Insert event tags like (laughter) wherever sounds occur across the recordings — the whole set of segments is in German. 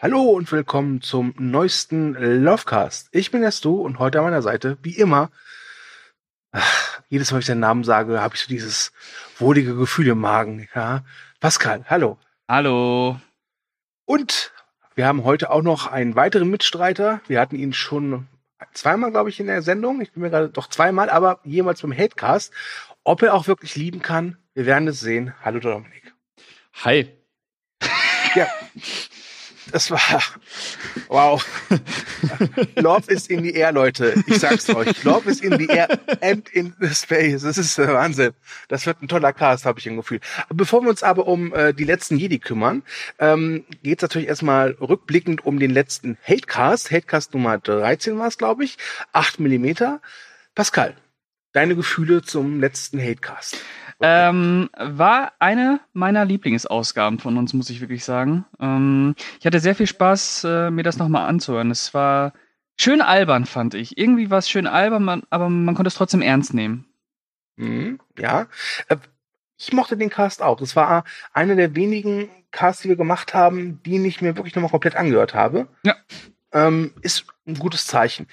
Hallo und willkommen zum neuesten Lovecast. Ich bin erst du und heute an meiner Seite, wie immer, ach, jedes Mal, wenn ich den Namen sage, habe ich so dieses wohlige Gefühl im Magen. Ja? Pascal, hallo. Hallo. Und wir haben heute auch noch einen weiteren Mitstreiter. Wir hatten ihn schon zweimal, glaube ich, in der Sendung. Ich bin mir gerade doch zweimal, aber jemals beim Hatecast. Ob er auch wirklich lieben kann, wir werden es sehen. Hallo Dominik. Hi. Ja, (laughs) das war wow. Love is in the air, Leute. Ich sag's euch. Love is in the air and in the space. Das ist der Wahnsinn. Das wird ein toller Cast, habe ich ein Gefühl. Bevor wir uns aber um äh, die letzten Jedi kümmern, ähm, geht's natürlich erstmal rückblickend um den letzten Hatecast. Hatecast Nummer 13 war es, glaube ich. 8 Millimeter. Pascal, deine Gefühle zum letzten Hatecast. Ähm, war eine meiner Lieblingsausgaben von uns, muss ich wirklich sagen. Ähm, ich hatte sehr viel Spaß, äh, mir das nochmal anzuhören. Es war schön albern, fand ich. Irgendwie war es schön albern, aber man konnte es trotzdem ernst nehmen. Mhm, ja. Äh, ich mochte den Cast auch. Das war einer der wenigen Casts, die wir gemacht haben, die ich mir wirklich nochmal komplett angehört habe. Ja. Ähm, ist ein gutes Zeichen.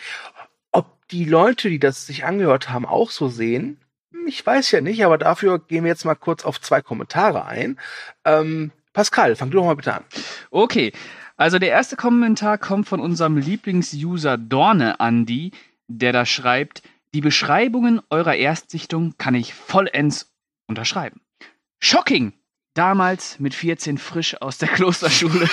Die Leute, die das sich angehört haben, auch so sehen, ich weiß ja nicht, aber dafür gehen wir jetzt mal kurz auf zwei Kommentare ein. Ähm, Pascal, fang du doch mal bitte an. Okay, also der erste Kommentar kommt von unserem Lieblingsuser Dorne Andy, der da schreibt, die Beschreibungen eurer Erstsichtung kann ich vollends unterschreiben. Shocking! Damals mit 14 frisch aus der Klosterschule (laughs)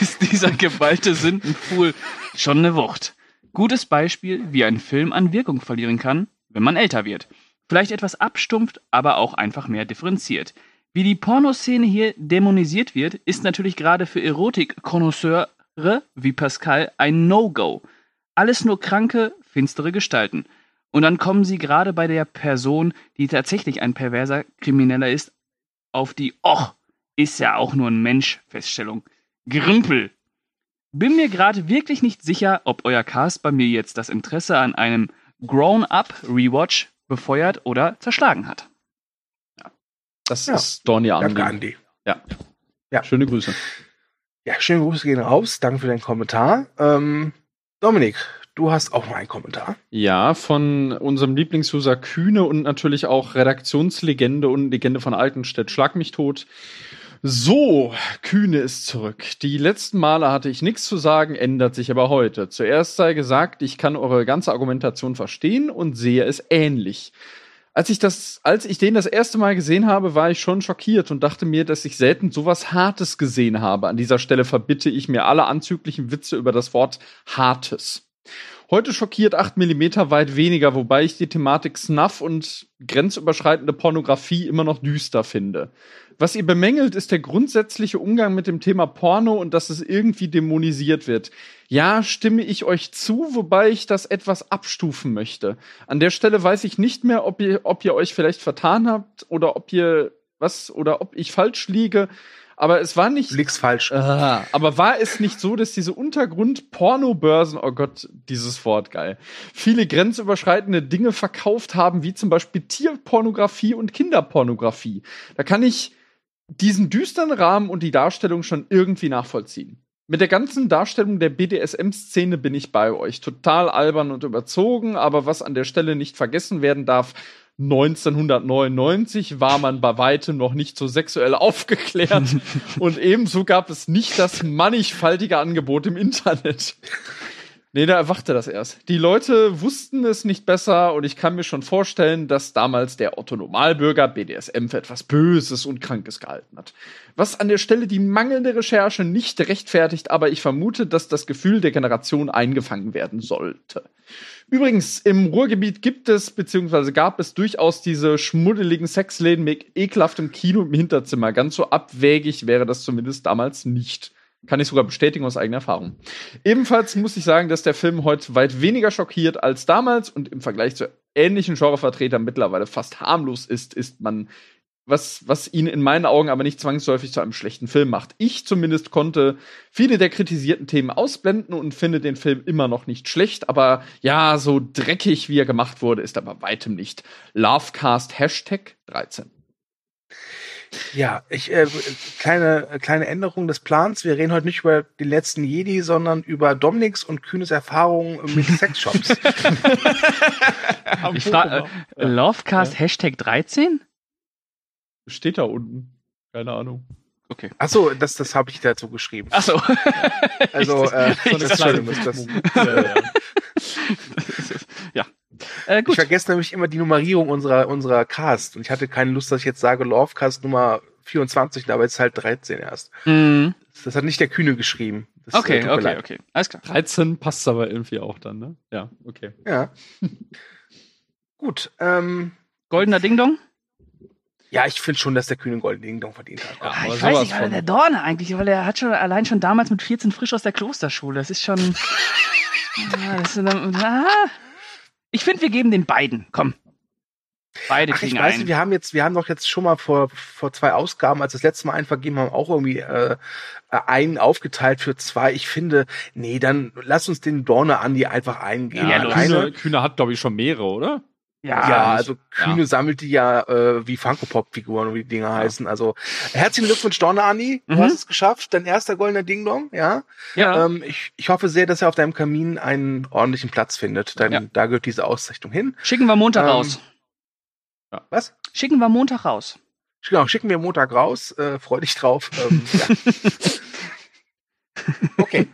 ist dieser geballte Sündenpfuhl schon eine Wucht. Gutes Beispiel, wie ein Film an Wirkung verlieren kann, wenn man älter wird. Vielleicht etwas abstumpft, aber auch einfach mehr differenziert. Wie die Pornoszene hier dämonisiert wird, ist natürlich gerade für Erotik-Konnoisseure wie Pascal ein No-Go. Alles nur kranke, finstere Gestalten. Und dann kommen sie gerade bei der Person, die tatsächlich ein perverser Krimineller ist, auf die Och, ist ja auch nur ein Mensch Feststellung. Grimpel. Bin mir gerade wirklich nicht sicher, ob euer Cast bei mir jetzt das Interesse an einem Grown-Up Rewatch befeuert oder zerschlagen hat. Das ja. ist Donny Andi. Danke, Andi. Ja. ja. Schöne Grüße. Ja, schöne Grüße gehen raus. Danke für deinen Kommentar. Ähm, Dominik, du hast auch mal einen Kommentar. Ja, von unserem Lieblingsuser Kühne und natürlich auch Redaktionslegende und Legende von Altenstedt. Schlag mich tot. So, Kühne ist zurück. Die letzten Male hatte ich nichts zu sagen, ändert sich aber heute. Zuerst sei gesagt, ich kann eure ganze Argumentation verstehen und sehe es ähnlich. Als ich das, als ich den das erste Mal gesehen habe, war ich schon schockiert und dachte mir, dass ich selten sowas Hartes gesehen habe. An dieser Stelle verbitte ich mir alle anzüglichen Witze über das Wort Hartes. Heute schockiert 8 mm weit weniger, wobei ich die Thematik Snuff und grenzüberschreitende Pornografie immer noch düster finde. Was ihr bemängelt, ist der grundsätzliche Umgang mit dem Thema Porno und dass es irgendwie dämonisiert wird. Ja, stimme ich euch zu, wobei ich das etwas abstufen möchte. An der Stelle weiß ich nicht mehr, ob ihr, ob ihr euch vielleicht vertan habt oder ob ihr was oder ob ich falsch liege. Aber es war nicht. Liegst falsch. Ah, aber war es nicht so, dass diese Untergrund-Pornobörsen, oh Gott, dieses Wort geil, viele grenzüberschreitende Dinge verkauft haben, wie zum Beispiel Tierpornografie und Kinderpornografie? Da kann ich diesen düsteren Rahmen und die Darstellung schon irgendwie nachvollziehen. Mit der ganzen Darstellung der BDSM-Szene bin ich bei euch. Total albern und überzogen, aber was an der Stelle nicht vergessen werden darf, 1999 war man bei weitem noch nicht so sexuell aufgeklärt (laughs) und ebenso gab es nicht das mannigfaltige Angebot im Internet. Nee, da erwachte das erst. Die Leute wussten es nicht besser und ich kann mir schon vorstellen, dass damals der Otto Normalbürger BDSM für etwas Böses und Krankes gehalten hat. Was an der Stelle die mangelnde Recherche nicht rechtfertigt, aber ich vermute, dass das Gefühl der Generation eingefangen werden sollte. Übrigens, im Ruhrgebiet gibt es, beziehungsweise gab es durchaus diese schmuddeligen Sexläden mit ekelhaftem Kino im Hinterzimmer. Ganz so abwägig wäre das zumindest damals nicht. Kann ich sogar bestätigen aus eigener Erfahrung. Ebenfalls muss ich sagen, dass der Film heute weit weniger schockiert als damals und im Vergleich zu ähnlichen Genrevertretern mittlerweile fast harmlos ist, ist man, was, was ihn in meinen Augen aber nicht zwangsläufig zu einem schlechten Film macht. Ich zumindest konnte viele der kritisierten Themen ausblenden und finde den Film immer noch nicht schlecht, aber ja, so dreckig wie er gemacht wurde, ist er bei weitem nicht. Lovecast Hashtag 13. Ja, ich äh, kleine kleine Änderung des Plans. Wir reden heute nicht über den letzten Jedi, sondern über Dominiks und Kühnes Erfahrungen mit Sexshops. (laughs) ich frage, äh, Lovecast ja. Hashtag 13? Steht da unten. Keine Ahnung. Okay. Ach so, das, das habe ich dazu geschrieben. Ach so. Also, (laughs) äh, so eine kleine das, (laughs) ja, ja. Äh, gut. Ich vergesse nämlich immer die Nummerierung unserer, unserer Cast. Und ich hatte keine Lust, dass ich jetzt sage Lovecast Nummer 24, aber jetzt halt 13 erst. Mhm. Das, hat nicht der Kühne geschrieben. Das, okay, äh, okay, leid. okay. Alles klar. 13 passt aber irgendwie auch dann, ne? Ja, okay. Ja. (laughs) gut. Ähm, Goldener Ding Dong? Ja, ich finde schon, dass der Kühne Golden Ding Dong verdient hat. Ja, ich weiß nicht, weil der Dorne eigentlich, weil er hat schon allein schon damals mit 14 frisch aus der Klosterschule. Das ist schon. ja, (laughs) das ist, ah, ich finde, wir geben den beiden. Komm. Beide Ach, kriegen ich weiß einen. Nicht, wir haben jetzt, wir haben doch jetzt schon mal vor, vor zwei Ausgaben, als das letzte Mal einen vergeben haben, auch irgendwie äh, einen aufgeteilt für zwei. Ich finde, nee, dann lass uns den Dorne Andi einfach eingehen. Ja, Kühne, Kühne hat, glaube ich, schon mehrere, oder? Ja, ja also Kühne ja. sammelt die ja äh, wie Funko-Pop-Figuren, wie die Dinger ja. heißen. Also herzlichen Glückwunsch, Donner Andi. Du mhm. hast es geschafft. Dein erster goldener Ding-Dong, ja. Ja. Ähm, ich, ich hoffe sehr, dass er auf deinem Kamin einen ordentlichen Platz findet. Denn ja. da gehört diese Auszeichnung hin. Schicken wir Montag ähm, raus. Was? Schicken wir Montag raus. Genau, schicken wir Montag raus. Äh, freu dich drauf. Ähm, (laughs) ja. Okay.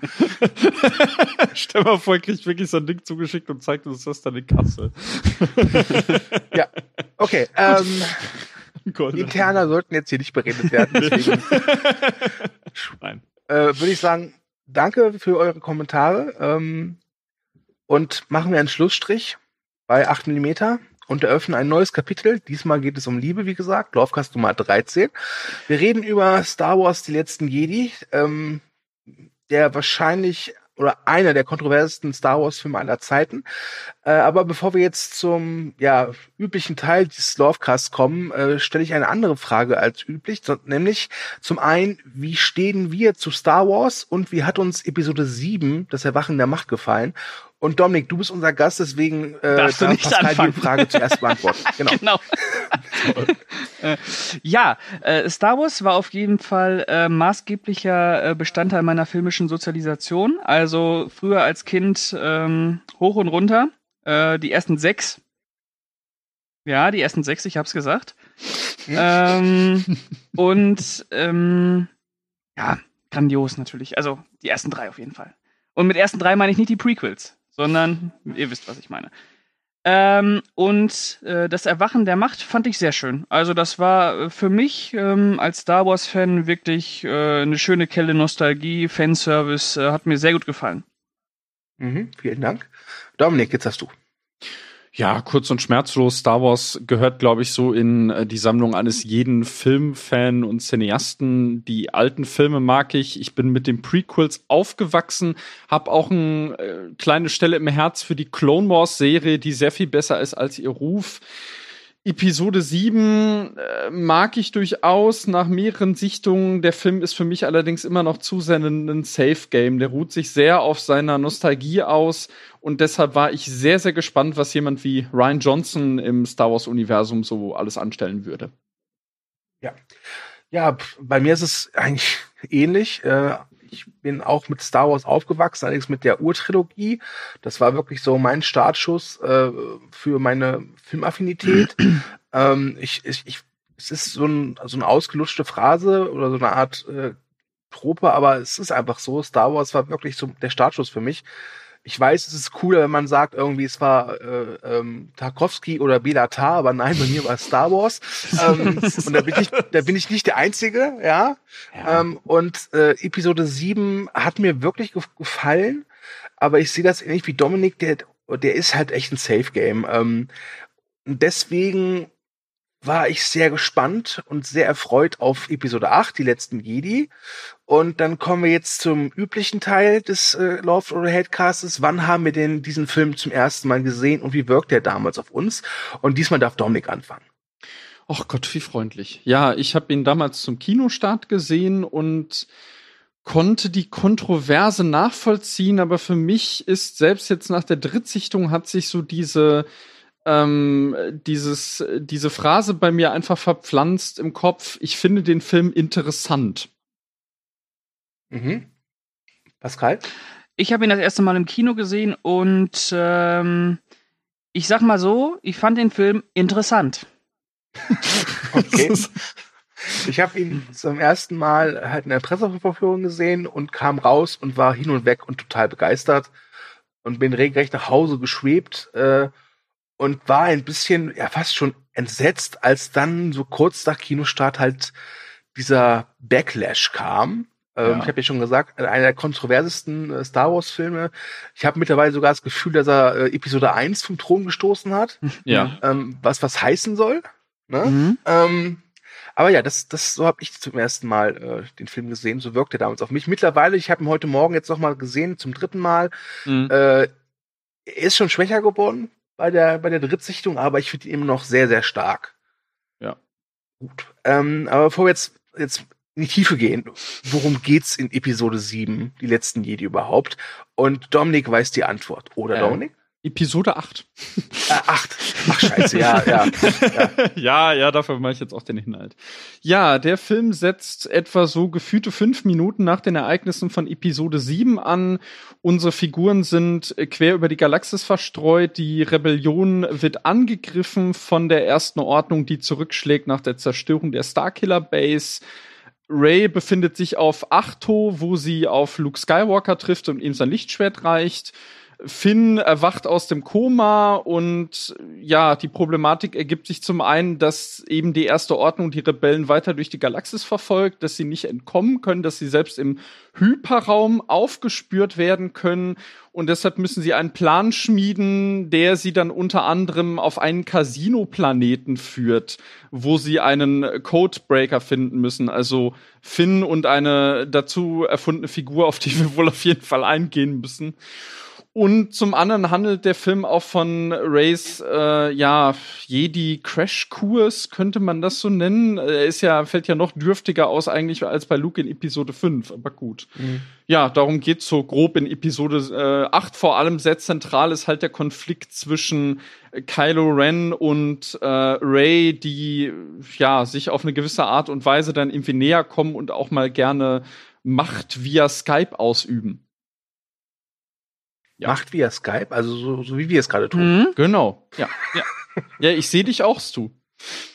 (laughs) Stell mal vor, kriegt wirklich so ein Ding zugeschickt und zeigt uns das dann in Kassel. (laughs) ja. Okay. (laughs) Ähm, Interner sollten jetzt hier nicht beredet werden. Deswegen Nein. Äh, Würde ich sagen, danke für eure Kommentare. Ähm, und machen wir einen Schlussstrich bei 8 mm und eröffnen ein neues Kapitel. Diesmal geht es um Liebe, wie gesagt, Laufkast Nummer 13. Wir reden über Star Wars, die letzten Jedi. Ähm, der wahrscheinlich oder einer der kontroversesten Star Wars Filme aller Zeiten. Äh, aber bevor wir jetzt zum ja üblichen Teil dieses Lovecasts kommen, äh, stelle ich eine andere Frage als üblich, nämlich zum einen, wie stehen wir zu Star Wars und wie hat uns Episode 7, das Erwachen der Macht gefallen? Und Dominik, du bist unser Gast, deswegen äh, darf du nicht Pascal anfangen. die Frage zuerst beantworten. (laughs) Genau. genau. (laughs) äh, ja, äh, Star Wars war auf jeden Fall äh, maßgeblicher äh, Bestandteil meiner filmischen Sozialisation. Also früher als Kind ähm, hoch und runter. Äh, die ersten sechs. Ja, die ersten sechs, ich hab's gesagt. ähm, (laughs) und ähm, ja, grandios natürlich. Also die ersten drei auf jeden Fall. Und mit ersten drei meine ich nicht die Prequels sondern ihr wisst, was ich meine. Ähm, und äh, das Erwachen der Macht fand ich sehr schön. Also das war äh, für mich ähm, als Star Wars-Fan wirklich äh, eine schöne Kelle Nostalgie, Fanservice, äh, hat mir sehr gut gefallen. Mhm, vielen Dank. Dominik, jetzt hast du. Ja, kurz und schmerzlos. Star Wars gehört, glaube ich, so in äh, die Sammlung eines jeden Filmfan und Cineasten. Die alten Filme mag ich. Ich bin mit den Prequels aufgewachsen, habe auch eine äh, kleine Stelle im Herz für die Clone Wars Serie, die sehr viel besser ist als ihr Ruf. Episode 7 äh, mag ich durchaus nach mehreren Sichtungen. Der Film ist für mich allerdings immer noch zu sehr ein, Safe Game. Der ruht sich sehr auf seiner Nostalgie aus und deshalb war ich sehr, sehr gespannt, was jemand wie Ryan Johnson im Star Wars Universum so alles anstellen würde. Ja. Ja, bei mir ist es eigentlich ähnlich. Äh, ich bin auch mit Star Wars aufgewachsen, allerdings mit der Urtrilogie. Das war wirklich so mein Startschuss äh, für meine Filmaffinität. (clears throat) ähm, ich, ich, ich, es ist so, ein, so eine ausgelutschte Phrase oder so eine Art äh, Trope, aber es ist einfach so. Star Wars war wirklich so der Startschuss für mich ich weiß, es ist cooler, wenn man sagt, irgendwie es war äh, ähm, Tarkovsky oder Belatar, aber nein, bei mir war es Star Wars. (laughs) ähm, und da bin ich, da bin ich nicht der Einzige, ja. ja. Ähm, und äh, Episode 7 hat mir wirklich gefallen, aber ich sehe das ähnlich wie Dominik, der, der ist halt echt ein Safe Game. Ähm, deswegen war ich sehr gespannt und sehr erfreut auf Episode 8, die letzten Jedi. Und dann kommen wir jetzt zum üblichen Teil des äh, Love or Headcastes. Wann haben wir denn diesen Film zum ersten Mal gesehen und wie wirkt der damals auf uns? Und diesmal darf Dominik anfangen. Ach Gott, wie freundlich. Ja, ich habe ihn damals zum Kinostart gesehen und konnte die Kontroverse nachvollziehen, aber für mich ist selbst jetzt nach der Drittsichtung hat sich so diese ähm, dieses, diese Phrase bei mir einfach verpflanzt im Kopf, ich finde den Film interessant. Mhm. Pascal? Ich habe ihn das erste Mal im Kino gesehen und ähm, ich sag mal so, ich fand den Film interessant. (laughs) Okay. Ich habe ihn zum ersten Mal halt in der Presseverführung gesehen und kam raus und war hin und weg und total begeistert und bin regelrecht nach Hause geschwebt äh, und war ein bisschen, ja fast schon entsetzt, als dann so kurz nach Kinostart halt dieser Backlash kam. Ähm, Ja. Ich habe ja schon gesagt, einer der kontroversesten äh, Star Wars-Filme. Ich habe mittlerweile sogar das Gefühl, dass er äh, Episode 1 vom Thron gestoßen hat, (laughs) Ja. ähm, was was heißen soll. Ne? Mhm. Ähm, aber ja, das, das so habe ich zum ersten Mal äh, den Film gesehen. So wirkte er damals auf mich. Mittlerweile, ich habe ihn heute Morgen jetzt noch mal gesehen, zum dritten Mal. Mhm. Äh, er ist schon schwächer geworden bei der bei der Drittsichtung, aber ich finde ihn immer noch sehr sehr stark. Ja. Gut. Ähm, aber bevor wir jetzt jetzt in die Tiefe gehen, worum geht's in Episode 7, die letzten Jedi überhaupt? Und Dominik weiß die Antwort, oder Ja. Dominik? Episode 8. Äh, acht. Ach scheiße, ja, ja. (laughs) ja, ja, dafür mache ich jetzt auch den Inhalt. Ja, der Film setzt etwa so gefühlte fünf Minuten nach den Ereignissen von Episode 7 an. Unsere Figuren sind äh, quer über die Galaxis verstreut. Die Rebellion wird angegriffen von der ersten Ordnung, die zurückschlägt nach der Zerstörung der Starkiller Base. Ray befindet sich auf Achto, wo sie auf Luke Skywalker trifft und ihm sein Lichtschwert reicht. Finn erwacht aus dem Koma und ja, die Problematik ergibt sich zum einen, dass eben die erste Ordnung die Rebellen weiter durch die Galaxis verfolgt, dass sie nicht entkommen können, dass sie selbst im Hyperraum aufgespürt werden können und deshalb müssen sie einen Plan schmieden, der sie dann unter anderem auf einen Casino-Planeten führt, wo sie einen Codebreaker finden müssen. Also Finn und eine dazu erfundene Figur, auf die wir wohl auf jeden Fall eingehen müssen. Und zum anderen handelt der Film auch von Rays, äh, ja, Jedi-Crash-Kurs, könnte man das so nennen. Er ist ja, fällt ja noch dürftiger aus eigentlich als bei Luke in Episode 5, aber gut. Ja, darum geht's so grob in Episode äh, 8. Vor allem sehr zentral ist halt der Konflikt zwischen Kylo Ren und äh, Ray, die ja sich auf eine gewisse Art und Weise dann irgendwie näher kommen und auch mal gerne Macht via Skype ausüben. Ja. Macht via Skype, also so, so wie wir es gerade tun. Mhm. Genau. Ja. Ja, ja ich sehe dich auch, Stu.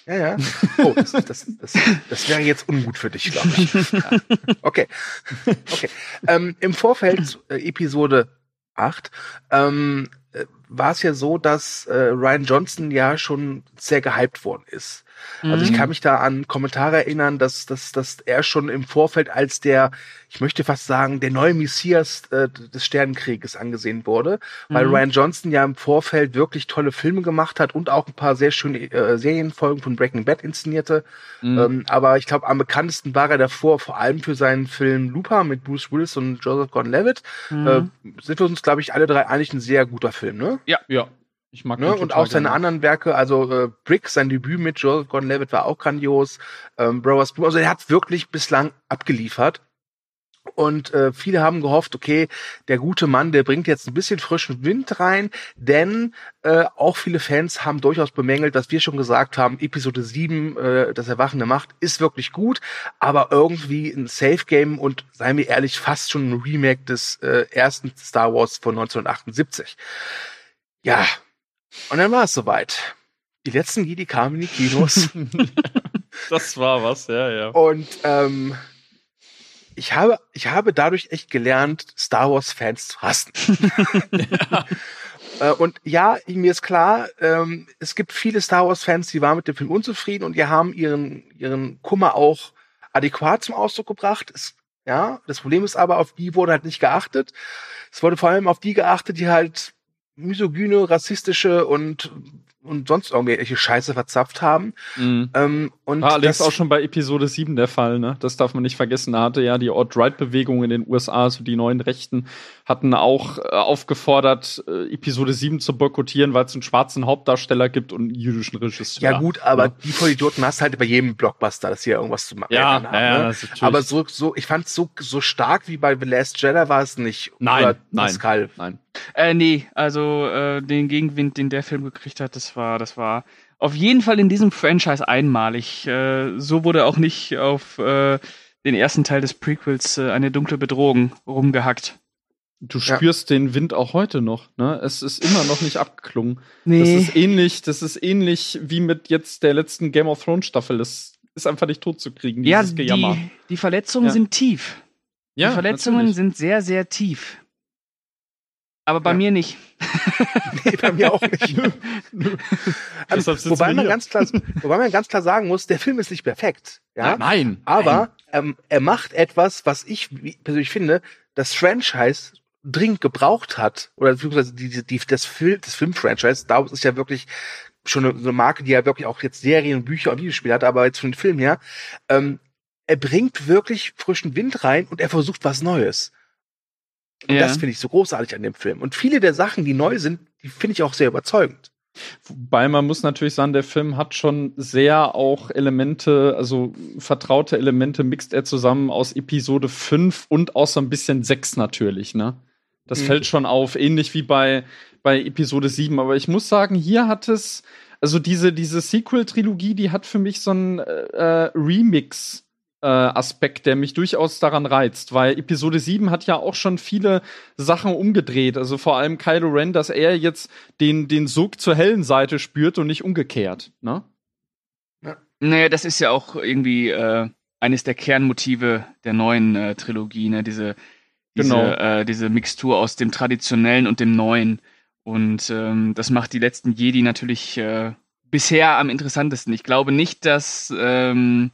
Ja, ja. Oh, das, das, das, das wäre jetzt ungut für dich, glaube ich. Ja. Okay. Okay. Ähm, Im Vorfeld zu, äh, Episode 8 ähm, äh, war es ja so, dass äh, Ryan Johnson ja schon sehr gehypt worden ist. Also ich Mhm. kann mich da an Kommentare erinnern, dass, dass, dass er schon im Vorfeld als der, ich möchte fast sagen, der neue Messias äh, des Sternenkrieges angesehen wurde, weil Mhm. Ryan Johnson ja im Vorfeld wirklich tolle Filme gemacht hat und auch ein paar sehr schöne äh, Serienfolgen von Breaking Bad inszenierte. Mhm. Ähm, aber ich glaube, am bekanntesten war er davor vor allem für seinen Film Looper mit Bruce Willis und Joseph Gordon-Levitt. Mhm. Äh, sind wir uns, glaube ich, alle drei einig, ein sehr guter Film, ne? ja. Ich mag Ne? Und auch seine gerne. anderen Werke, also äh, Brick, sein Debüt mit Joseph Gordon-Levitt war auch grandios. Ähm, Brothers Bloom, also er hat wirklich bislang abgeliefert. Und äh, viele haben gehofft, okay, der gute Mann, der bringt jetzt ein bisschen frischen Wind rein, denn äh, auch viele Fans haben durchaus bemängelt, dass wir schon gesagt haben, Episode 7, äh, das Erwachen der Macht, ist wirklich gut, aber irgendwie ein Safe Game und seien wir ehrlich, fast schon ein Remake des äh, ersten Star Wars von 1978. Ja, und dann war es soweit. Die letzten Jedi kamen in die Kinos (laughs) das war was, ja, ja. und ähm, ich habe, ich habe dadurch echt gelernt, Star Wars Fans zu hassen. (laughs) Äh, Und ja, mir ist klar, ähm, es gibt viele Star Wars Fans, die waren mit dem Film unzufrieden und die haben ihren, ihren Kummer auch adäquat zum Ausdruck gebracht. Es, ja, das Problem ist aber, auf die wurde halt nicht geachtet. Es wurde vor allem auf die geachtet, die halt misogyne, rassistische und, und sonst irgendwelche Scheiße verzapft haben. Mhm. Ähm, und War allerdings auch schon bei Episode 7 der Fall, ne? Das darf man nicht vergessen. Da hatte ja die Alt-Right-Bewegung in den USA, also die neuen Rechten, hatten auch äh, aufgefordert, äh, Episode 7 zu boykottieren, weil es einen schwarzen Hauptdarsteller gibt und einen jüdischen Regisseur. Ja, gut, aber Ja. die Vollidioten hast du halt bei jedem Blockbuster, dass hier irgendwas zu machen Ja, haben. ja, ja, ne? das ist natürlich- Aber so, so, ich fand so, so stark wie bei The Last Jedi war es nicht. Nein, nein. Pascal. Nein. Äh, nee, also äh, den Gegenwind, den der Film gekriegt hat, das war, das war auf jeden Fall in diesem Franchise einmalig. Äh, so wurde auch nicht auf äh, den ersten Teil des Prequels äh, eine dunkle Bedrohung rumgehackt. Du spürst ja. den Wind auch heute noch, ne? Es ist immer noch nicht abgeklungen. Nee. Das ist ähnlich, das ist ähnlich wie mit jetzt der letzten Game of Thrones Staffel. Das ist einfach nicht tot zu kriegen, dieses ja, Gejammer. Die, die Verletzungen ja. sind tief. Ja, die Verletzungen natürlich. sind sehr, sehr tief. Aber bei ja. mir nicht. (laughs) nee, bei mir auch nicht. (laughs) also, wobei, man ganz klar, wobei man ganz klar sagen muss, der Film ist nicht perfekt. Ja? Nein. Aber nein. Ähm, er macht etwas, was ich persönlich finde, das Franchise dringend gebraucht hat, oder beziehungsweise die, die, das, Film, das Film-Franchise, da ist ja wirklich schon eine, eine, Marke, die ja wirklich auch jetzt Serien, Bücher und Videospiele hat, aber jetzt von den Film her, ähm, er bringt wirklich frischen Wind rein und er versucht was Neues. Und ja. das finde ich so großartig an dem Film. Und viele der Sachen, die neu sind, die finde ich auch sehr überzeugend. Wobei man muss natürlich sagen, der Film hat schon sehr auch Elemente, also vertraute Elemente mixt er zusammen aus Episode 5 und auch so ein bisschen 6 natürlich, ne? Das mhm. fällt schon auf, ähnlich wie bei, bei Episode 7. Aber ich muss sagen, hier hat es, also diese, diese Sequel-Trilogie, die hat für mich so ein äh, Remix äh, Aspekt, der mich durchaus daran reizt, weil Episode 7 hat ja auch schon viele Sachen umgedreht. Also vor allem Kylo Ren, dass er jetzt den, den Sog zur hellen Seite spürt und nicht umgekehrt. Ne? Ja. Naja, das ist ja auch irgendwie äh, eines der Kernmotive der neuen äh, Trilogie, ne? Diese, diese, genau. äh, diese Mixtur aus dem Traditionellen und dem Neuen. Und ähm, das macht die letzten Jedi natürlich äh, bisher am interessantesten. Ich glaube nicht, dass ähm,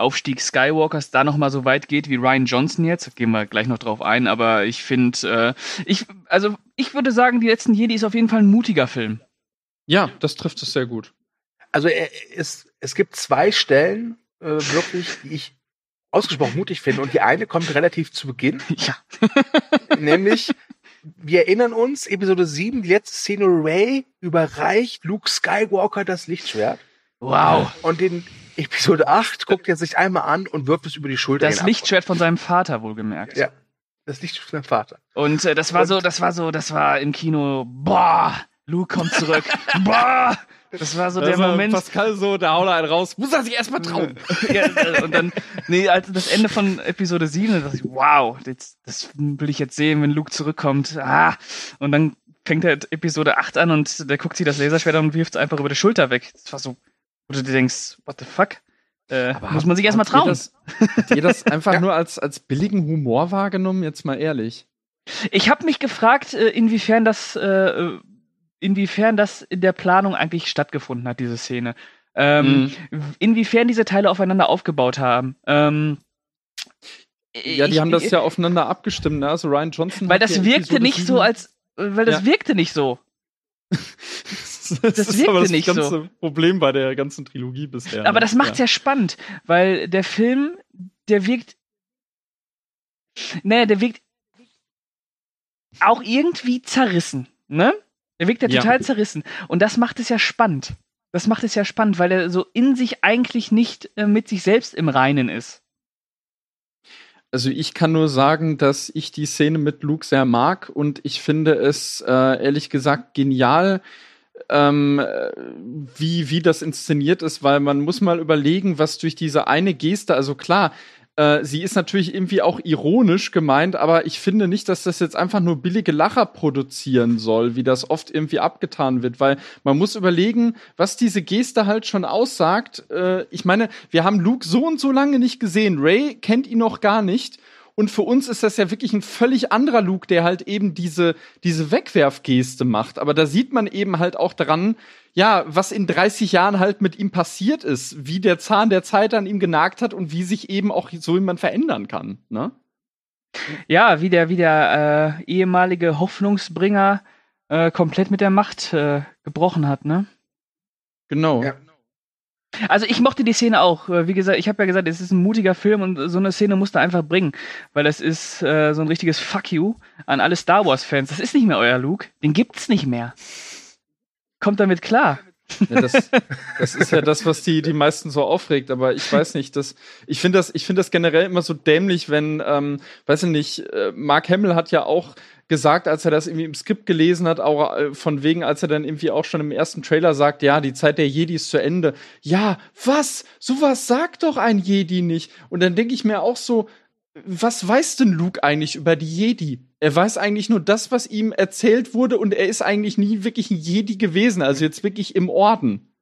Aufstieg Skywalkers da noch mal so weit geht wie Ryan Johnson jetzt. Gehen wir gleich noch drauf ein, aber ich finde, äh, ich, also ich würde sagen, die letzten Jedi ist auf jeden Fall ein mutiger Film. Ja, das trifft es sehr gut. Also es, es gibt zwei Stellen äh, wirklich, die ich ausgesprochen mutig finde und die eine kommt relativ zu Beginn. (laughs) Ja. (laughs) nämlich wir erinnern uns, Episode 7, die letzte Szene, Ray überreicht Luke Skywalker das Lichtschwert. Wow. Und den, Episode 8 guckt er sich einmal an und wirft es über die Schulter. Das Lichtschwert von seinem Vater, wohlgemerkt. Ja. Das Lichtschwert von seinem Vater. Und äh, das war und so, das war so, das war im Kino, boah, Luke kommt zurück. (laughs) boah! Das war so das der war Moment. Pascal so, da haut er einen raus, muss er sich erstmal trauen. (laughs) ja, äh, und dann, nee, also das Ende von Episode 7, da dachte ich, wow, das, das will ich jetzt sehen, wenn Luke zurückkommt. Ah, und dann fängt er Episode 8 an und der guckt sich das Laserschwert an und wirft es einfach über die Schulter weg. Das war so, wo du dir denkst, what the fuck? Äh, muss man sich erstmal trauen. Ihr das, habt ihr das (laughs) einfach ja. nur als, als billigen Humor wahrgenommen? Jetzt mal ehrlich. Ich habe mich gefragt, äh, inwiefern das, äh, inwiefern das in der Planung eigentlich stattgefunden hat, diese Szene. Ähm, mhm. Inwiefern diese Teile aufeinander aufgebaut haben. Ähm, ja, die ich, haben das ja aufeinander abgestimmt, ne? Also Ryan Johnson. Weil das wirkte nicht so, als, weil das ja. wirkte nicht so. Das, das ist aber das nicht ganze so. Problem bei der ganzen Trilogie bisher. Aber ne? das macht's ja. ja spannend, weil der Film, der wirkt. Naja, der wirkt auch irgendwie zerrissen, ne? Er wirkt ja total ja. zerrissen. Und das macht es ja spannend. Das macht es ja spannend, weil er so in sich eigentlich nicht äh, mit sich selbst im Reinen ist. Also ich kann nur sagen, dass ich die Szene mit Luke sehr mag und ich finde es äh, ehrlich gesagt genial, ähm, wie, wie das inszeniert ist, weil man muss mal überlegen, was durch diese eine Geste, also klar, äh, sie ist natürlich irgendwie auch ironisch gemeint, aber ich finde nicht, dass das jetzt einfach nur billige Lacher produzieren soll, wie das oft irgendwie abgetan wird, weil man muss überlegen, was diese Geste halt schon aussagt. Äh, ich meine, wir haben Luke so und so lange nicht gesehen, Ray kennt ihn noch gar nicht und für uns ist das ja wirklich ein völlig anderer Luke, der halt eben diese, diese Wegwerfgeste macht. Aber da sieht man eben halt auch dran, ja, was in 30 Jahren halt mit ihm passiert ist, wie der Zahn der Zeit an ihm genagt hat und wie sich eben auch so jemand verändern kann, ne? Ja, wie der, wie der äh, ehemalige Hoffnungsbringer äh, komplett mit der Macht äh, gebrochen hat, ne? Genau. Ja. Also ich mochte die Szene auch. Äh, wie gesagt, ich habe ja gesagt, es ist ein mutiger Film und so eine Szene musste einfach bringen, weil es ist äh, so ein richtiges Fuck you an alle Star Wars Fans. Das ist nicht mehr euer Luke, den gibt's nicht mehr. Kommt damit klar. Ja, das, das ist ja das, was die, die meisten so aufregt, aber ich weiß nicht, das, ich finde das, ich finde das generell immer so dämlich, wenn, ähm, weiß ich nicht, äh, Mark Hamill hat ja auch gesagt, als er das irgendwie im Skript gelesen hat, auch äh, von wegen, als er dann irgendwie auch schon im ersten Trailer sagt, ja, die Zeit der Jedi ist zu Ende. Ja, was? Sowas sagt doch ein Jedi nicht. Und dann denke ich mir auch so, was weiß denn Luke eigentlich über die Jedi? Er weiß eigentlich nur das, was ihm erzählt wurde, und er ist eigentlich nie wirklich ein Jedi gewesen, also jetzt wirklich im Orden.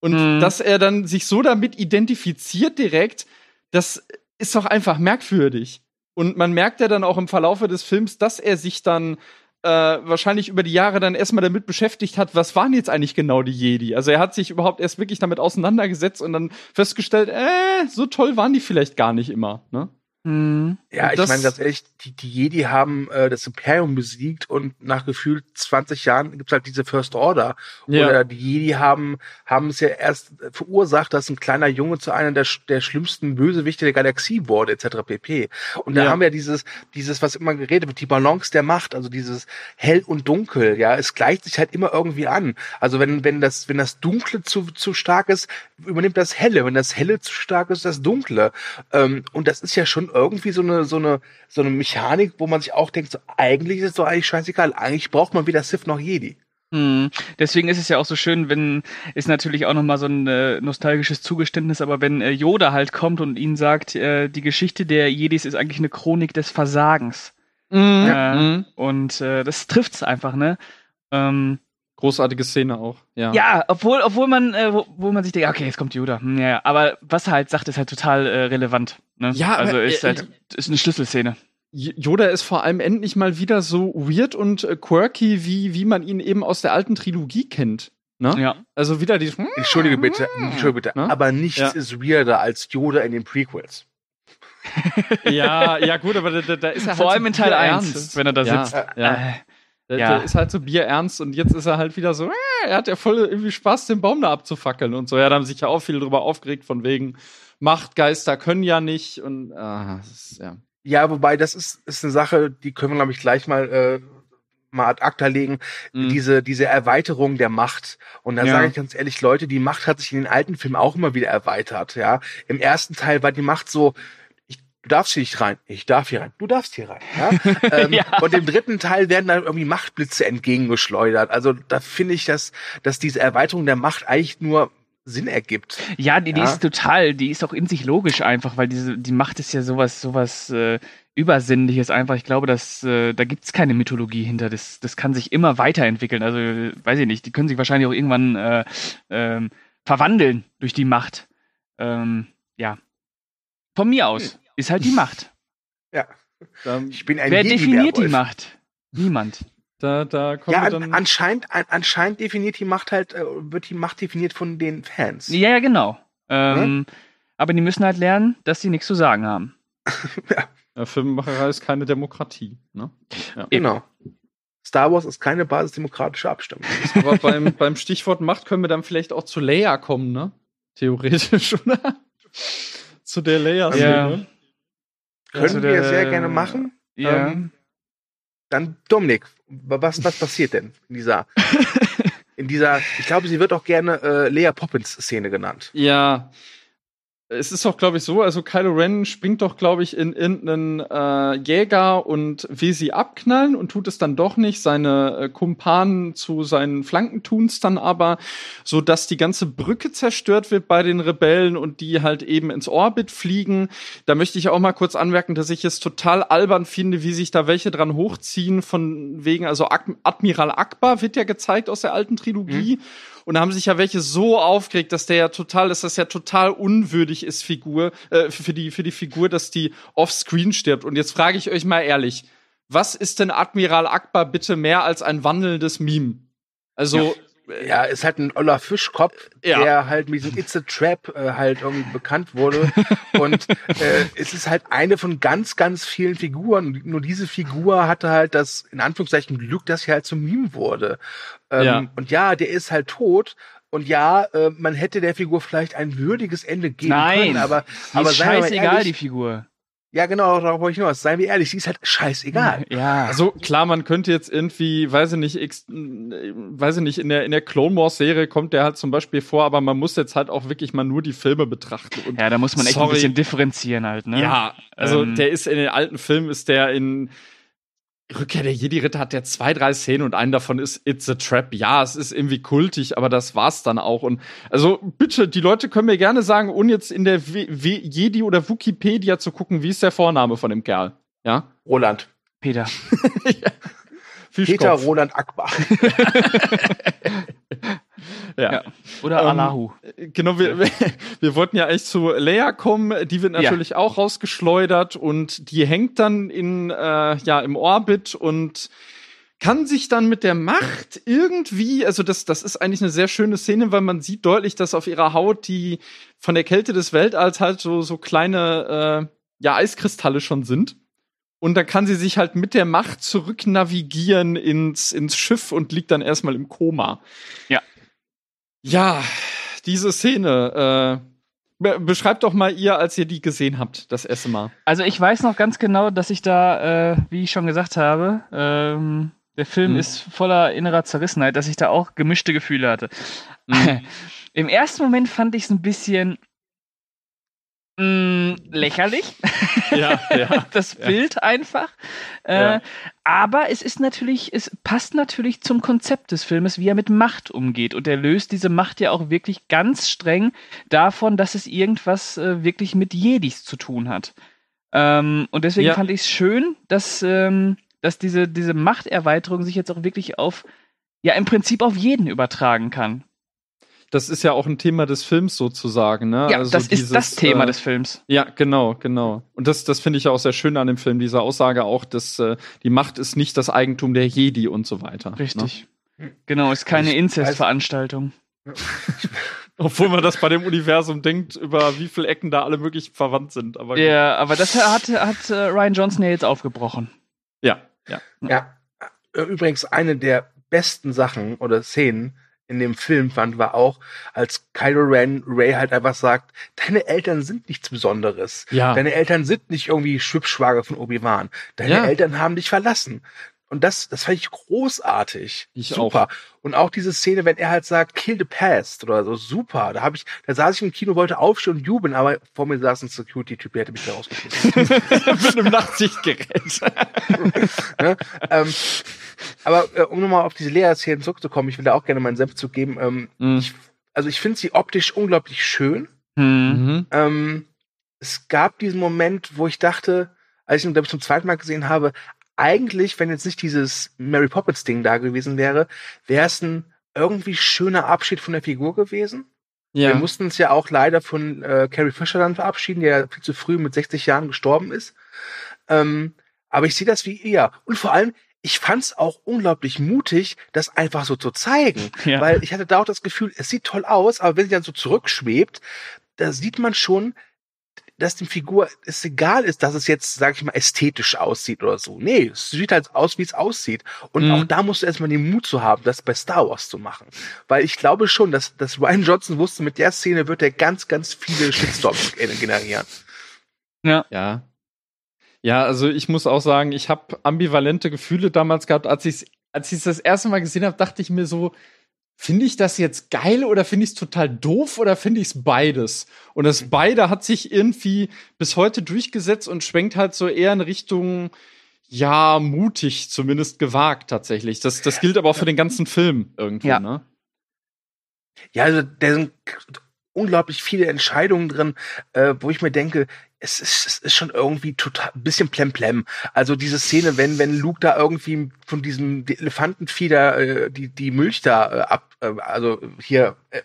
Und mhm. dass er dann sich so damit identifiziert direkt, das ist doch einfach merkwürdig. Und man merkt ja dann auch im Verlaufe des Films, dass er sich dann äh, wahrscheinlich über die Jahre dann erstmal damit beschäftigt hat, was waren jetzt eigentlich genau die Jedi? Also er hat sich überhaupt erst wirklich damit auseinandergesetzt und dann festgestellt, äh, so toll waren die vielleicht gar nicht immer. Ne? Mhm. Ja, ich meine ganz ehrlich, die, die Jedi haben äh, das Imperium besiegt und nach gefühlt 20 Jahren gibt's halt diese First Order. Ja. Oder die Jedi haben haben es ja erst verursacht, dass ein kleiner Junge zu einer der, der schlimmsten Bösewichte der Galaxie wurde, etc. pp. Und da ja. haben wir dieses, dieses, was immer geredet wird, die Balance der Macht, also dieses Hell und Dunkel, ja, es gleicht sich halt immer irgendwie an. Also wenn, wenn das, wenn das Dunkle zu, zu stark ist, übernimmt das Helle. Wenn das Helle zu stark ist, das Dunkle. Ähm, und das ist ja schon irgendwie so eine, so eine, so eine Mechanik, wo man sich auch denkt, so, eigentlich ist es doch eigentlich scheißegal. Eigentlich braucht man weder Sith noch Jedi. Hm. Deswegen ist es ja auch so schön, wenn ist natürlich auch nochmal so ein äh, nostalgisches Zugeständnis, aber wenn äh, Yoda halt kommt und ihnen sagt, äh, die Geschichte der Jedis ist eigentlich eine Chronik des Versagens. Mhm. Äh, mhm. Und äh, das trifft's einfach, ne? Ähm, Großartige Szene auch, ja. Ja, obwohl, obwohl man, äh, wo, wo man sich denkt, okay, jetzt kommt Yoda. Hm, ja, aber was er halt sagt, ist halt total äh, relevant. Ne? Ja, also ist äh, halt ist eine Schlüsselszene. Yoda ist vor allem endlich mal wieder so weird und äh, quirky, wie, wie man ihn eben aus der alten Trilogie kennt. Ne? Ja. Also wieder die. Entschuldige bitte, Entschuldige bitte. Ne? Aber nichts ja. ist weirder als Yoda in den Prequels. (laughs) ja, ja, gut, aber da, da ist er Vor halt allem in Teil 1, wenn er da ja, sitzt. Ja. Der, ja. der ist halt so bierernst und jetzt ist er halt wieder so, äh, er hat ja voll irgendwie Spaß, den Baum da abzufackeln und so. Ja, da haben sich ja auch viele drüber aufgeregt, von wegen Machtgeister können ja nicht und ah, ist, ja. Ja, wobei das ist, ist eine Sache, die können wir, glaube ich, gleich mal äh, mal ad acta legen, mhm. diese, diese Erweiterung der Macht. Und da ja. sage ich ganz ehrlich, Leute, die Macht hat sich in den alten Filmen auch immer wieder erweitert, ja. Im ersten Teil war die Macht so, du darfst hier nicht rein, ich darf hier rein, du darfst hier rein. Ja? (laughs) ähm, ja. Und im dritten Teil werden dann irgendwie Machtblitze entgegengeschleudert. Also da finde ich, dass, dass diese Erweiterung der Macht eigentlich nur Sinn ergibt. Ja, die, die ja? ist total, die ist auch in sich logisch einfach, weil diese, die Macht ist ja sowas, sowas äh, Übersinnliches einfach. Ich glaube, dass äh, da gibt's keine Mythologie hinter. Das, das kann sich immer weiterentwickeln. Also, weiß ich nicht, die können sich wahrscheinlich auch irgendwann äh, äh, verwandeln durch die Macht. Ähm, ja. Von mir aus. Ist halt die Macht. (laughs) Ja. ich bin ein Wer definiert die Macht? Niemand. Da, da kommt ja, dann anscheinend, anscheinend definiert die Macht halt, äh, wird die Macht definiert von den Fans. Ja, ja, genau. Ähm, hm? Aber die müssen halt lernen, dass sie nichts zu sagen haben. (laughs) ja. ja. Filmemacherei ist keine Demokratie. Ne? Ja. Genau. Star Wars ist keine basisdemokratische Abstimmung. (laughs) Aber beim, beim Stichwort Macht können wir dann vielleicht auch zu Leia kommen, ne? Theoretisch, oder? zu der Leia-Szene. Ja. Können also wir der, sehr gerne machen. Ja. Ähm, dann Dominik, was, was passiert denn in dieser, (laughs) in dieser, ich glaube, sie wird auch gerne äh, Lea Poppins Szene genannt. Ja, es ist doch, glaube ich, so, also Kylo Ren springt doch, glaube ich, in irgendeinen äh, Jäger und will sie abknallen und tut es dann doch nicht. Seine äh, Kumpanen zu seinen Flanken tun's dann aber, so dass die ganze Brücke zerstört wird bei den Rebellen und die halt eben ins Orbit fliegen. Da möchte ich auch mal kurz anmerken, dass ich es total albern finde, wie sich da welche dran hochziehen, von wegen, also Admiral Akbar wird ja gezeigt aus der alten Trilogie. Mhm und da haben sich ja welche so aufgeregt, dass der ja total, dass das ja total unwürdig ist, Figur, äh, für die, für die Figur, dass die offscreen stirbt. Und jetzt frage ich euch mal ehrlich, was ist denn Admiral Akbar bitte mehr als ein wandelndes Meme? Also, ja, ist halt ein oller Fischkopf, ja. der halt mit diesem It's a Trap äh, halt irgendwie bekannt wurde. (laughs) und äh, es ist halt eine von ganz, ganz vielen Figuren. Nur diese Figur hatte halt das, in Anführungszeichen, Glück, dass sie halt zum Meme wurde. Ähm, ja. Und ja, der ist halt tot. Und ja, äh, man hätte der Figur vielleicht ein würdiges Ende geben Nein, können, aber, aber ist scheißegal, die Figur. Ja, genau, darauf wollte ich hinaus. Seien wir ehrlich, die ist halt scheißegal. Ja. Also klar, man könnte jetzt irgendwie, weiß ich nicht, ex, äh, weiß ich nicht, in der, in der Clone Wars Serie kommt der halt zum Beispiel vor, aber man muss jetzt halt auch wirklich mal nur die Filme betrachten. Und ja, da muss man echt ein bisschen differenzieren halt, ne? Ja, also Ähm. der ist in den alten Filmen, ist der in Rückkehr der Jedi-Ritter hat der zwei, drei Szenen und einen davon ist It's a Trap. Ja, es ist irgendwie kultig, aber das war's dann auch. Und also bitte, die Leute können mir gerne sagen, ohne jetzt in der w w Jedi oder Wikipedia zu gucken, wie ist der Vorname von dem Kerl. Ja? Roland. Peter. (laughs) (laughs) Fischkopf. Peter Roland Akbar. (laughs) Ja. Ja. Oder Ähm, Alahu. Genau, wir, wir, wir wollten ja eigentlich zu Leia kommen, die wird Ja. natürlich auch rausgeschleudert und die hängt dann in, äh, ja, im Orbit und kann sich dann mit der Macht irgendwie, also das, das ist eigentlich eine sehr schöne Szene, weil man sieht deutlich, dass auf ihrer Haut die von der Kälte des Weltalls halt so, so kleine, äh, ja, Eiskristalle schon sind. Und dann kann sie sich halt mit der Macht zurück navigieren ins, ins Schiff und liegt dann erstmal im Koma. Ja. Ja, diese Szene, äh, be beschreibt doch mal ihr, als ihr die gesehen habt, das erste Mal. Also ich weiß noch ganz genau, dass ich da, äh, wie ich schon gesagt habe, ähm, der Film Mhm. ist voller innerer Zerrissenheit, dass ich da auch gemischte Gefühle hatte. Mhm. (laughs) Im ersten Moment fand ich es ein bisschen mh, lächerlich, (laughs) ja, ja. (laughs) das ja. Bild einfach. Äh, Ja. Aber es ist natürlich, es passt natürlich zum Konzept des Filmes, wie er mit Macht umgeht. Und er löst diese Macht ja auch wirklich ganz streng davon, dass es irgendwas äh, wirklich mit Jedis zu tun hat. Ähm, und deswegen Ja. fand ich es schön, dass, ähm, dass diese, diese Machterweiterung sich jetzt auch wirklich auf, ja, im Prinzip auf jeden übertragen kann. Das ist ja auch ein Thema des Films sozusagen, ne? Ja, Also das ist das dieses, Thema äh, des Films. Ja, genau, genau. Und das, das finde ich ja auch sehr schön an dem Film, diese Aussage auch, dass äh, die Macht ist nicht das Eigentum der Jedi und so weiter. Ne? Richtig. Genau, ist keine Inzestveranstaltung. (laughs) Obwohl man das bei dem Universum denkt, über wie viele Ecken da alle möglich verwandt sind. Aber gut. Ja, aber das hat, hat äh, Ryan Johnson ja jetzt aufgebrochen. ja, ja. Ja. Äh, Übrigens, eine der besten Sachen oder Szenen in dem Film fand, war auch, als Kylo Ren Ray halt einfach sagt, deine Eltern sind nichts Besonderes. Ja. Deine Eltern sind nicht irgendwie Schwibschwager von Obi-Wan. Deine Ja. Eltern haben dich verlassen. Und das, das fand ich großartig. Ich super. Und auch diese Szene, wenn er halt sagt, kill the past oder so, super. Da habe ich, da saß ich im Kino, wollte aufstehen und jubeln, aber vor mir saß ein Security-Typ, der hätte mich da rausgeschmissen. (laughs) Mit einem Nachtsichtgerät. (laughs) ne? ähm, aber äh, um nochmal auf diese Lea-Szenen zurückzukommen, ich will da auch gerne meinen Senf zu geben. Ähm, Mhm. ich, also ich finde sie optisch unglaublich schön. Hm. Mhm. Ähm, es gab diesen Moment, wo ich dachte, als ich ihn, glaube ich, zum zweiten Mal gesehen habe, eigentlich, wenn jetzt nicht dieses Mary Poppins Ding da gewesen wäre, wäre es ein irgendwie schöner Abschied von der Figur gewesen. Wir Ja. mussten uns ja auch leider von äh, Carrie Fisher dann verabschieden, der viel zu früh mit 60 Jahren gestorben ist. Ähm, aber ich sehe das wie ihr. Und vor allem, ich fand es auch unglaublich mutig, das einfach so zu zeigen. (laughs) Ja. Weil ich hatte da auch das Gefühl, es sieht toll aus, aber wenn sie dann so zurückschwebt, da sieht man schon, dass dem Figur es egal ist, dass es jetzt, sag ich mal, ästhetisch aussieht oder so. Nee, es sieht halt aus, wie es aussieht. Und Mhm. auch da musst du erstmal den Mut zu haben, das bei Star Wars zu machen. Weil ich glaube schon, dass, dass Ryan Johnson wusste, mit der Szene wird er ganz, ganz viele Shitstorms (laughs) generieren. Ja. Ja. Ja, also ich muss auch sagen, ich habe ambivalente Gefühle damals gehabt, als ich als ich das erste Mal gesehen habe, dachte ich mir so, finde ich das jetzt geil oder finde ich es total doof oder finde ich es beides? Und das beide hat sich irgendwie bis heute durchgesetzt und schwenkt halt so eher in Richtung ja, mutig, zumindest gewagt tatsächlich. Das, das gilt aber auch für den ganzen Film irgendwie, Ja. ne? Ja, also sind unglaublich viele Entscheidungen drin, äh, wo ich mir denke, es ist, es ist schon irgendwie total ein bisschen plemplem. Also diese Szene, wenn wenn Luke da irgendwie von diesem Elefantenvieh da äh, die die Milch da äh, ab, äh, also hier äh,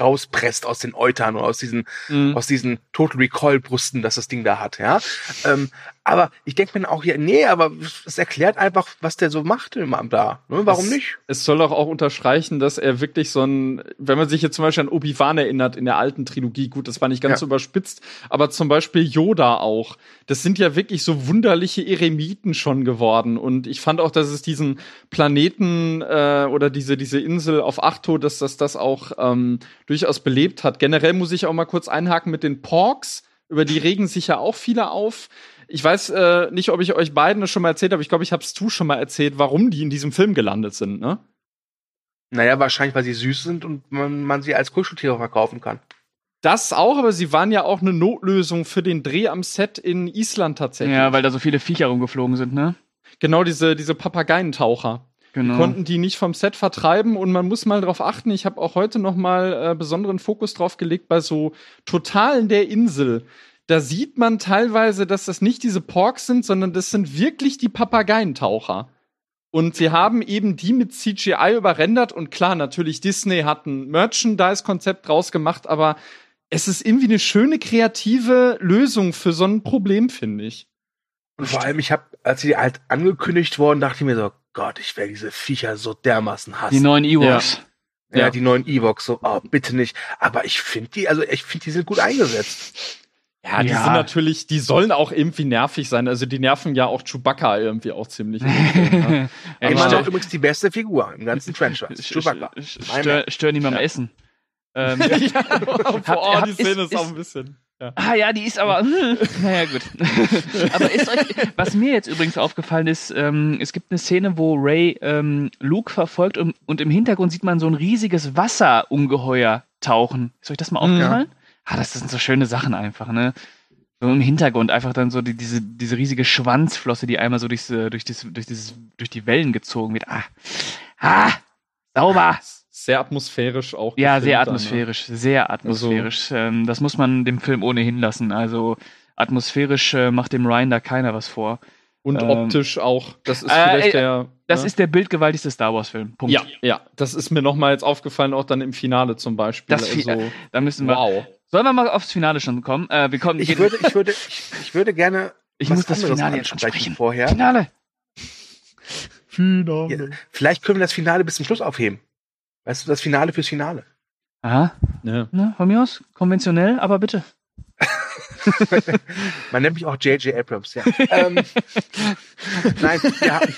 rauspresst aus den Eutern oder aus diesen Mhm. aus diesen Total Recall Brüsten, dass das Ding da hat, ja. Ähm, aber ich denke mir auch hier, nee, aber es erklärt einfach, was der so macht immer da. Ne? Warum Es- nicht? Es soll doch auch unterstreichen, dass er wirklich so ein, wenn man sich jetzt zum Beispiel an Obi-Wan erinnert in der alten Trilogie, gut, das war nicht ganz Ja. so überspitzt, aber zum Beispiel Yoda auch. Das sind ja wirklich so wunderliche Eremiten schon geworden. Und ich fand auch, dass es diesen Planeten äh, oder diese, diese Insel auf Achto, dass das das auch ähm, durchaus belebt hat. Generell muss ich auch mal kurz einhaken mit den Porks. Über die regen sich ja auch viele auf. Ich weiß äh, nicht, ob ich euch beiden das schon mal erzählt habe. Ich glaube, ich habe es du schon mal erzählt, warum die in diesem Film gelandet sind, ne? Naja, wahrscheinlich, weil sie süß sind und man, man sie als Kuscheltiere verkaufen kann. Das auch, aber sie waren ja auch eine Notlösung für den Dreh am Set in Island tatsächlich. Ja, weil da so viele Viecher rumgeflogen sind, ne? Genau, diese, diese Papageientaucher. Genau. Die konnten die nicht vom Set vertreiben und man muss mal drauf achten. Ich habe auch heute noch mal äh, besonderen Fokus drauf gelegt bei so Totalen der Insel. Da sieht man teilweise, dass das nicht diese Porks sind, sondern das sind wirklich die Papageientaucher. Und sie haben eben die mit CGI überrendert und klar, natürlich Disney hat ein Merchandise-Konzept draus gemacht, aber es ist irgendwie eine schöne kreative Lösung für so ein Problem, finde ich. Und vor allem, ich habe, als sie halt angekündigt worden, dachte ich mir so, Gott, ich werde diese Viecher so dermaßen hassen. Die neuen Ewoks. ja, Ja. die neuen Evox, so, oh, bitte nicht. Aber ich finde die, also ich finde, die sind gut eingesetzt. Ja, die Ja. sind natürlich, die sollen auch irgendwie nervig sein. Also die nerven ja auch Chewbacca irgendwie auch ziemlich. ne? (laughs) Ja, Immer noch übrigens die beste Figur im ganzen Franchise. Chewbacca. Stör, stören die beim Essen. Ähm, (laughs) ja, (laughs) oh, die Szene ist- ist, auch ein bisschen. Ja. Ah ja, die ist aber. naja, gut. aber ist euch, was mir jetzt übrigens aufgefallen ist, ähm, es gibt eine Szene, wo Ray ähm, Luke verfolgt und, und im Hintergrund sieht man so ein riesiges Wasserungeheuer tauchen. Ist euch das mal Mhm. aufgefallen? Ah, das sind so schöne Sachen einfach, ne? So im Hintergrund einfach dann so die, diese, diese riesige Schwanzflosse, die einmal so durchs, äh, durch, das, durch, dieses, durch die Wellen gezogen wird. Ah, ah sauber. Sehr atmosphärisch auch. Ja, sehr dann, ne? atmosphärisch, sehr atmosphärisch. ähm, das muss man dem Film ohnehin lassen. Also atmosphärisch äh, macht dem Ryan da keiner was vor. Und Ähm, optisch auch. Das ist äh, vielleicht äh, der. Das ne? ist der bildgewaltigste Star Wars-Film. Punkt. Ja, ja, das ist mir noch mal jetzt aufgefallen, auch dann im Finale zum Beispiel. Das also, Da müssen wir. wow. Sollen wir mal aufs Finale schon kommen? Äh, wir kommen. Ich würde, ich würde, ich, ich würde gerne (laughs) ich muss das Finale jetzt ansprechen ansprechen. vorher. Finale. Finale. Ja, vielleicht können wir das Finale bis zum Schluss aufheben. Weißt du, das Finale fürs Finale. Aha. Ja. Na, von mir aus konventionell, aber bitte. (laughs) Man nennt mich auch J.J. Abrams, ja. (laughs) ähm, nein, wir haben,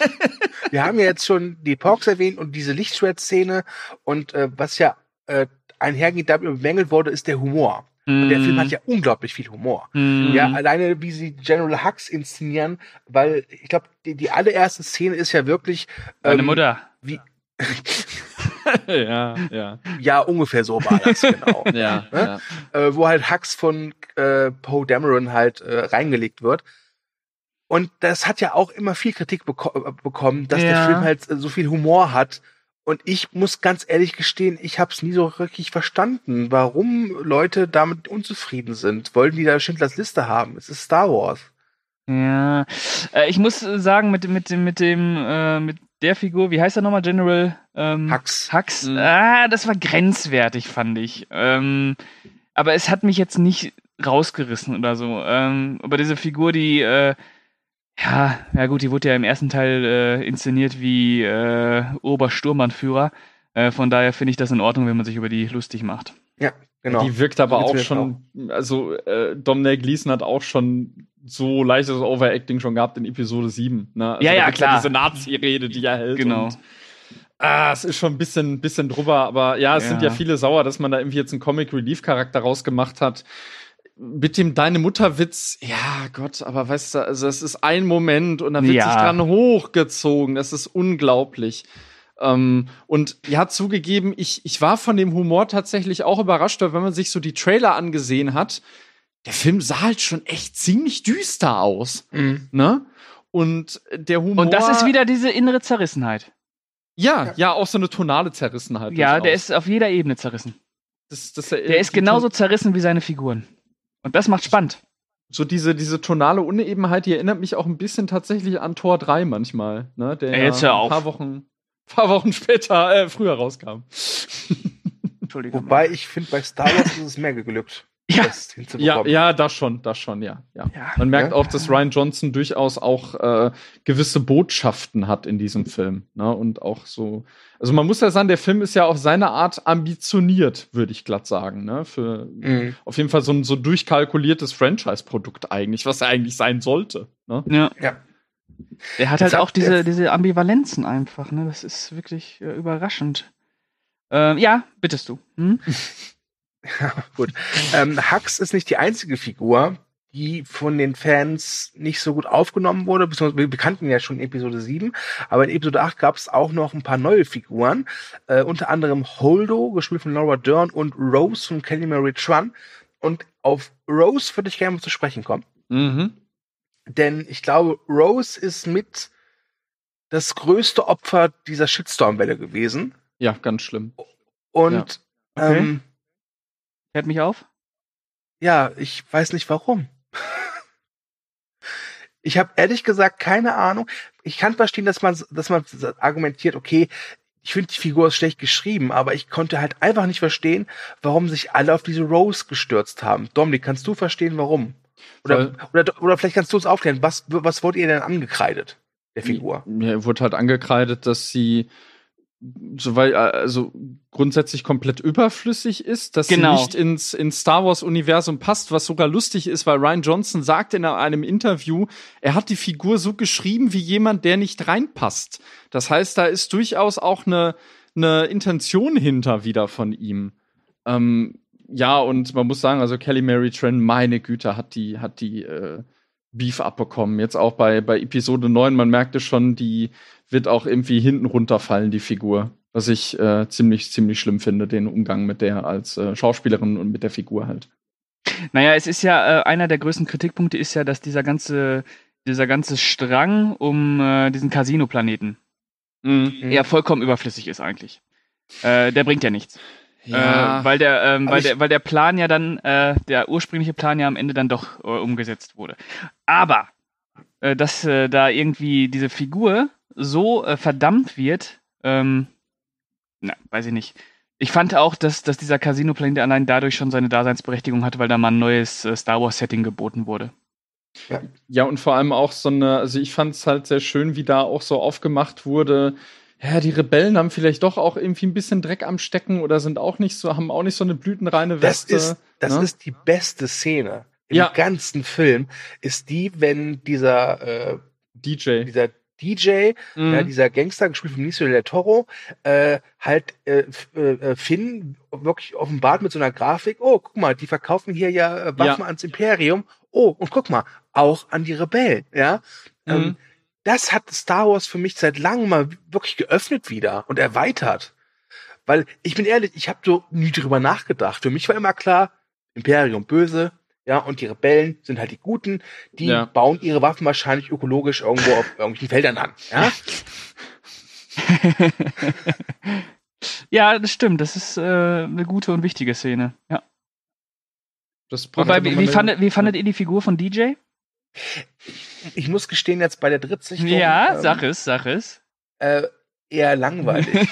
wir haben ja jetzt schon die Porks erwähnt und diese Lichtschwert-Szene und äh, was ja äh, einhergeht, damit bemängelt wurde, ist der Humor. Und der Film hat ja unglaublich viel Humor. Mhm. Ja, alleine wie sie General Hux inszenieren, weil ich glaube, die, die allererste Szene ist ja wirklich ähm, Mutter. wie (laughs) ja, ja. ja ungefähr so war das genau. (laughs) Ja, Ne? ja. äh, wo halt Hux von äh, Poe Dameron halt äh, reingelegt wird. Und das hat ja auch immer viel Kritik beko äh, bekommen, dass der Ja. Film halt äh, so viel Humor hat. Und ich muss ganz ehrlich gestehen, ich habe es nie so wirklich verstanden, warum Leute damit unzufrieden sind. Wollten die da Schindlers Liste haben? Es ist Star Wars. Ja. Äh, ich muss sagen, mit, mit, dem- mit dem, äh, mit der Figur, wie heißt er nochmal? General ähm, Hux. Hux. Mhm. Ah, das war grenzwertig, fand ich. Ähm, aber es hat mich jetzt nicht rausgerissen oder so. Ähm, aber diese Figur, die, äh, ja, ja gut, die wurde ja im ersten Teil äh, inszeniert wie äh, Obersturmbannführer. Äh, von daher finde ich das in Ordnung, wenn man sich über die lustig macht. Genau. Die wirkt aber auch schon, also äh, Domhnall Gleeson hat auch schon so leichtes Overacting schon gehabt in Episode 7. Ne? Also Ja, ja, klar. diese Nazi-Rede, die er hält. Genau. Und, ah, es ist schon ein bisschen, bisschen drüber, aber ja, es sind ja Ja. viele sauer, dass man da irgendwie jetzt einen Comic-Relief-Charakter rausgemacht hat. Mit dem Deine Mutter-Witz, ja Gott, aber weißt du, also es ist ein Moment und da wird Ja. sich dran hochgezogen. Das ist unglaublich. Ähm, und ja, zugegeben, ich, ich war von dem Humor tatsächlich auch überrascht, weil wenn man sich so die Trailer angesehen hat, der Film sah halt schon echt ziemlich düster aus, Mhm. ne? Und der Humor. Und das ist wieder diese innere Zerrissenheit. Ja, ja, auch so eine tonale Zerrissenheit. Ja, der ist auf jeder Ebene zerrissen. Das, das, Der ist genauso zerrissen wie seine Figuren. Und das macht spannend. So diese, diese tonale Unebenheit, die erinnert mich auch ein bisschen tatsächlich an Tor 3 manchmal, ne? Der Ey, jetzt hör ein auf. paar Wochen, paar Wochen später, äh, früher rauskam. Entschuldigung. Wobei ich finde, bei Star Wars ist es mehr geglückt, Ja. das Ja, hinzubekommen. ja, das schon, das schon, ja. ja. Ja. Man merkt Ja. auch, dass Ryan Johnson durchaus auch äh, gewisse Botschaften hat in diesem Film. Ne? Und auch so. Also man muss ja sagen, der Film ist ja auf seine Art ambitioniert, würde ich glatt sagen. Ne? Für Mhm. auf jeden Fall so ein so durchkalkuliertes Franchise-Produkt eigentlich, was er eigentlich sein sollte. Ne? Ja. Ja. Der hat Jetzt halt auch diese, diese Ambivalenzen einfach, ne? Das ist wirklich äh, überraschend. Ähm, ja, bittest du. Hm? (laughs) (laughs) Gut. Ähm, Hux ist nicht die einzige Figur, die von den Fans nicht so gut aufgenommen wurde, beziehungsweise wir kannten ja schon Episode 7, aber in Episode 8 gab es auch noch ein paar neue Figuren, äh, unter anderem Holdo, gespielt von Laura Dern, und Rose von Kelly Mary Tran. Und auf Rose würde ich gerne mal zu sprechen kommen. Mhm. Denn ich glaube, Rose ist mit das größte Opfer dieser Shitstorm-Welle gewesen. Ja, ganz schlimm. Und Okay. ähm, Hört mich auf? ja, ich weiß nicht warum. ich habe ehrlich gesagt keine Ahnung. Ich kann verstehen, dass man, dass man argumentiert, okay, ich finde die Figur ist schlecht geschrieben, aber ich konnte halt einfach nicht verstehen, warum sich alle auf diese Rose gestürzt haben. Dominik, kannst du verstehen, warum? Oder, oder, oder vielleicht kannst du uns aufklären, was, was wurde ihr denn angekreidet, der Figur? Mir wurde halt angekreidet, dass sie soweit also grundsätzlich komplett überflüssig ist, dass Genau. sie nicht ins, ins Star Wars Universum passt, was sogar lustig ist, weil Ryan Johnson sagt in einem Interview, er hat die Figur so geschrieben wie jemand, der nicht reinpasst. Das heißt, da ist durchaus auch eine, eine Intention hinter wieder von ihm. Ähm, ja, und man muss sagen, also Kelly Mary Tran, meine Güte, hat die, hat die äh, Beef abbekommen. Jetzt auch bei, bei Episode 9, man merkte schon, die wird auch irgendwie hinten runterfallen, die Figur. Was ich äh, ziemlich, ziemlich schlimm finde, den Umgang mit der als äh, Schauspielerin und mit der Figur halt. Naja, es ist ja, äh, einer der größten Kritikpunkte ist ja, dass dieser ganze, dieser ganze Strang um äh, diesen Casino-Planeten Mhm. ja vollkommen überflüssig ist eigentlich. Äh, der bringt ja nichts. Äh, weil der, ähm, weil der, weil der Plan ja dann, äh, der ursprüngliche Plan ja am Ende dann doch äh, umgesetzt wurde. Aber, äh, dass äh, da irgendwie diese Figur so äh, verdammt wird, ähm, na, weiß ich nicht. Ich fand auch, dass, dass dieser Casino-Planet allein dadurch schon seine Daseinsberechtigung hatte, weil da mal ein neues äh, Star Wars-Setting geboten wurde. Ja, und vor allem auch so eine, also ich fand es halt sehr schön, wie da auch so aufgemacht wurde. Ja, die Rebellen haben vielleicht doch auch irgendwie ein bisschen Dreck am Stecken oder sind auch nicht so, haben auch nicht so eine blütenreine Das Weste. ist, das ne? ist die beste Szene im Ja. ganzen Film, ist die, wenn dieser, äh, DJ. dieser DJ, Mhm. ja, dieser Gangster, gespielt von Benicio del Toro, äh, halt äh, äh, Finn wirklich offenbart mit so einer Grafik, oh, guck mal, die verkaufen hier ja äh, Waffen Ja. ans Imperium, oh, und guck mal, auch an die Rebellen, ja. Mhm. Ähm, das hat Star Wars für mich seit langem mal wirklich geöffnet wieder und erweitert. Weil ich bin ehrlich, ich habe so nie drüber nachgedacht. Für mich war immer klar, Imperium böse, ja, und die Rebellen sind halt die Guten, die Ja. bauen ihre Waffen wahrscheinlich ökologisch irgendwo auf irgendwelchen Feldern an. Ja? (laughs) Ja, das stimmt. Das ist äh, eine gute und wichtige Szene. Ja. Wobei, wie, fandet, wie fandet ihr die Figur von DJ? Ich muss gestehen, jetzt bei der Drittsichtung Ja, ähm, sag es, sag es. äh, eher langweilig.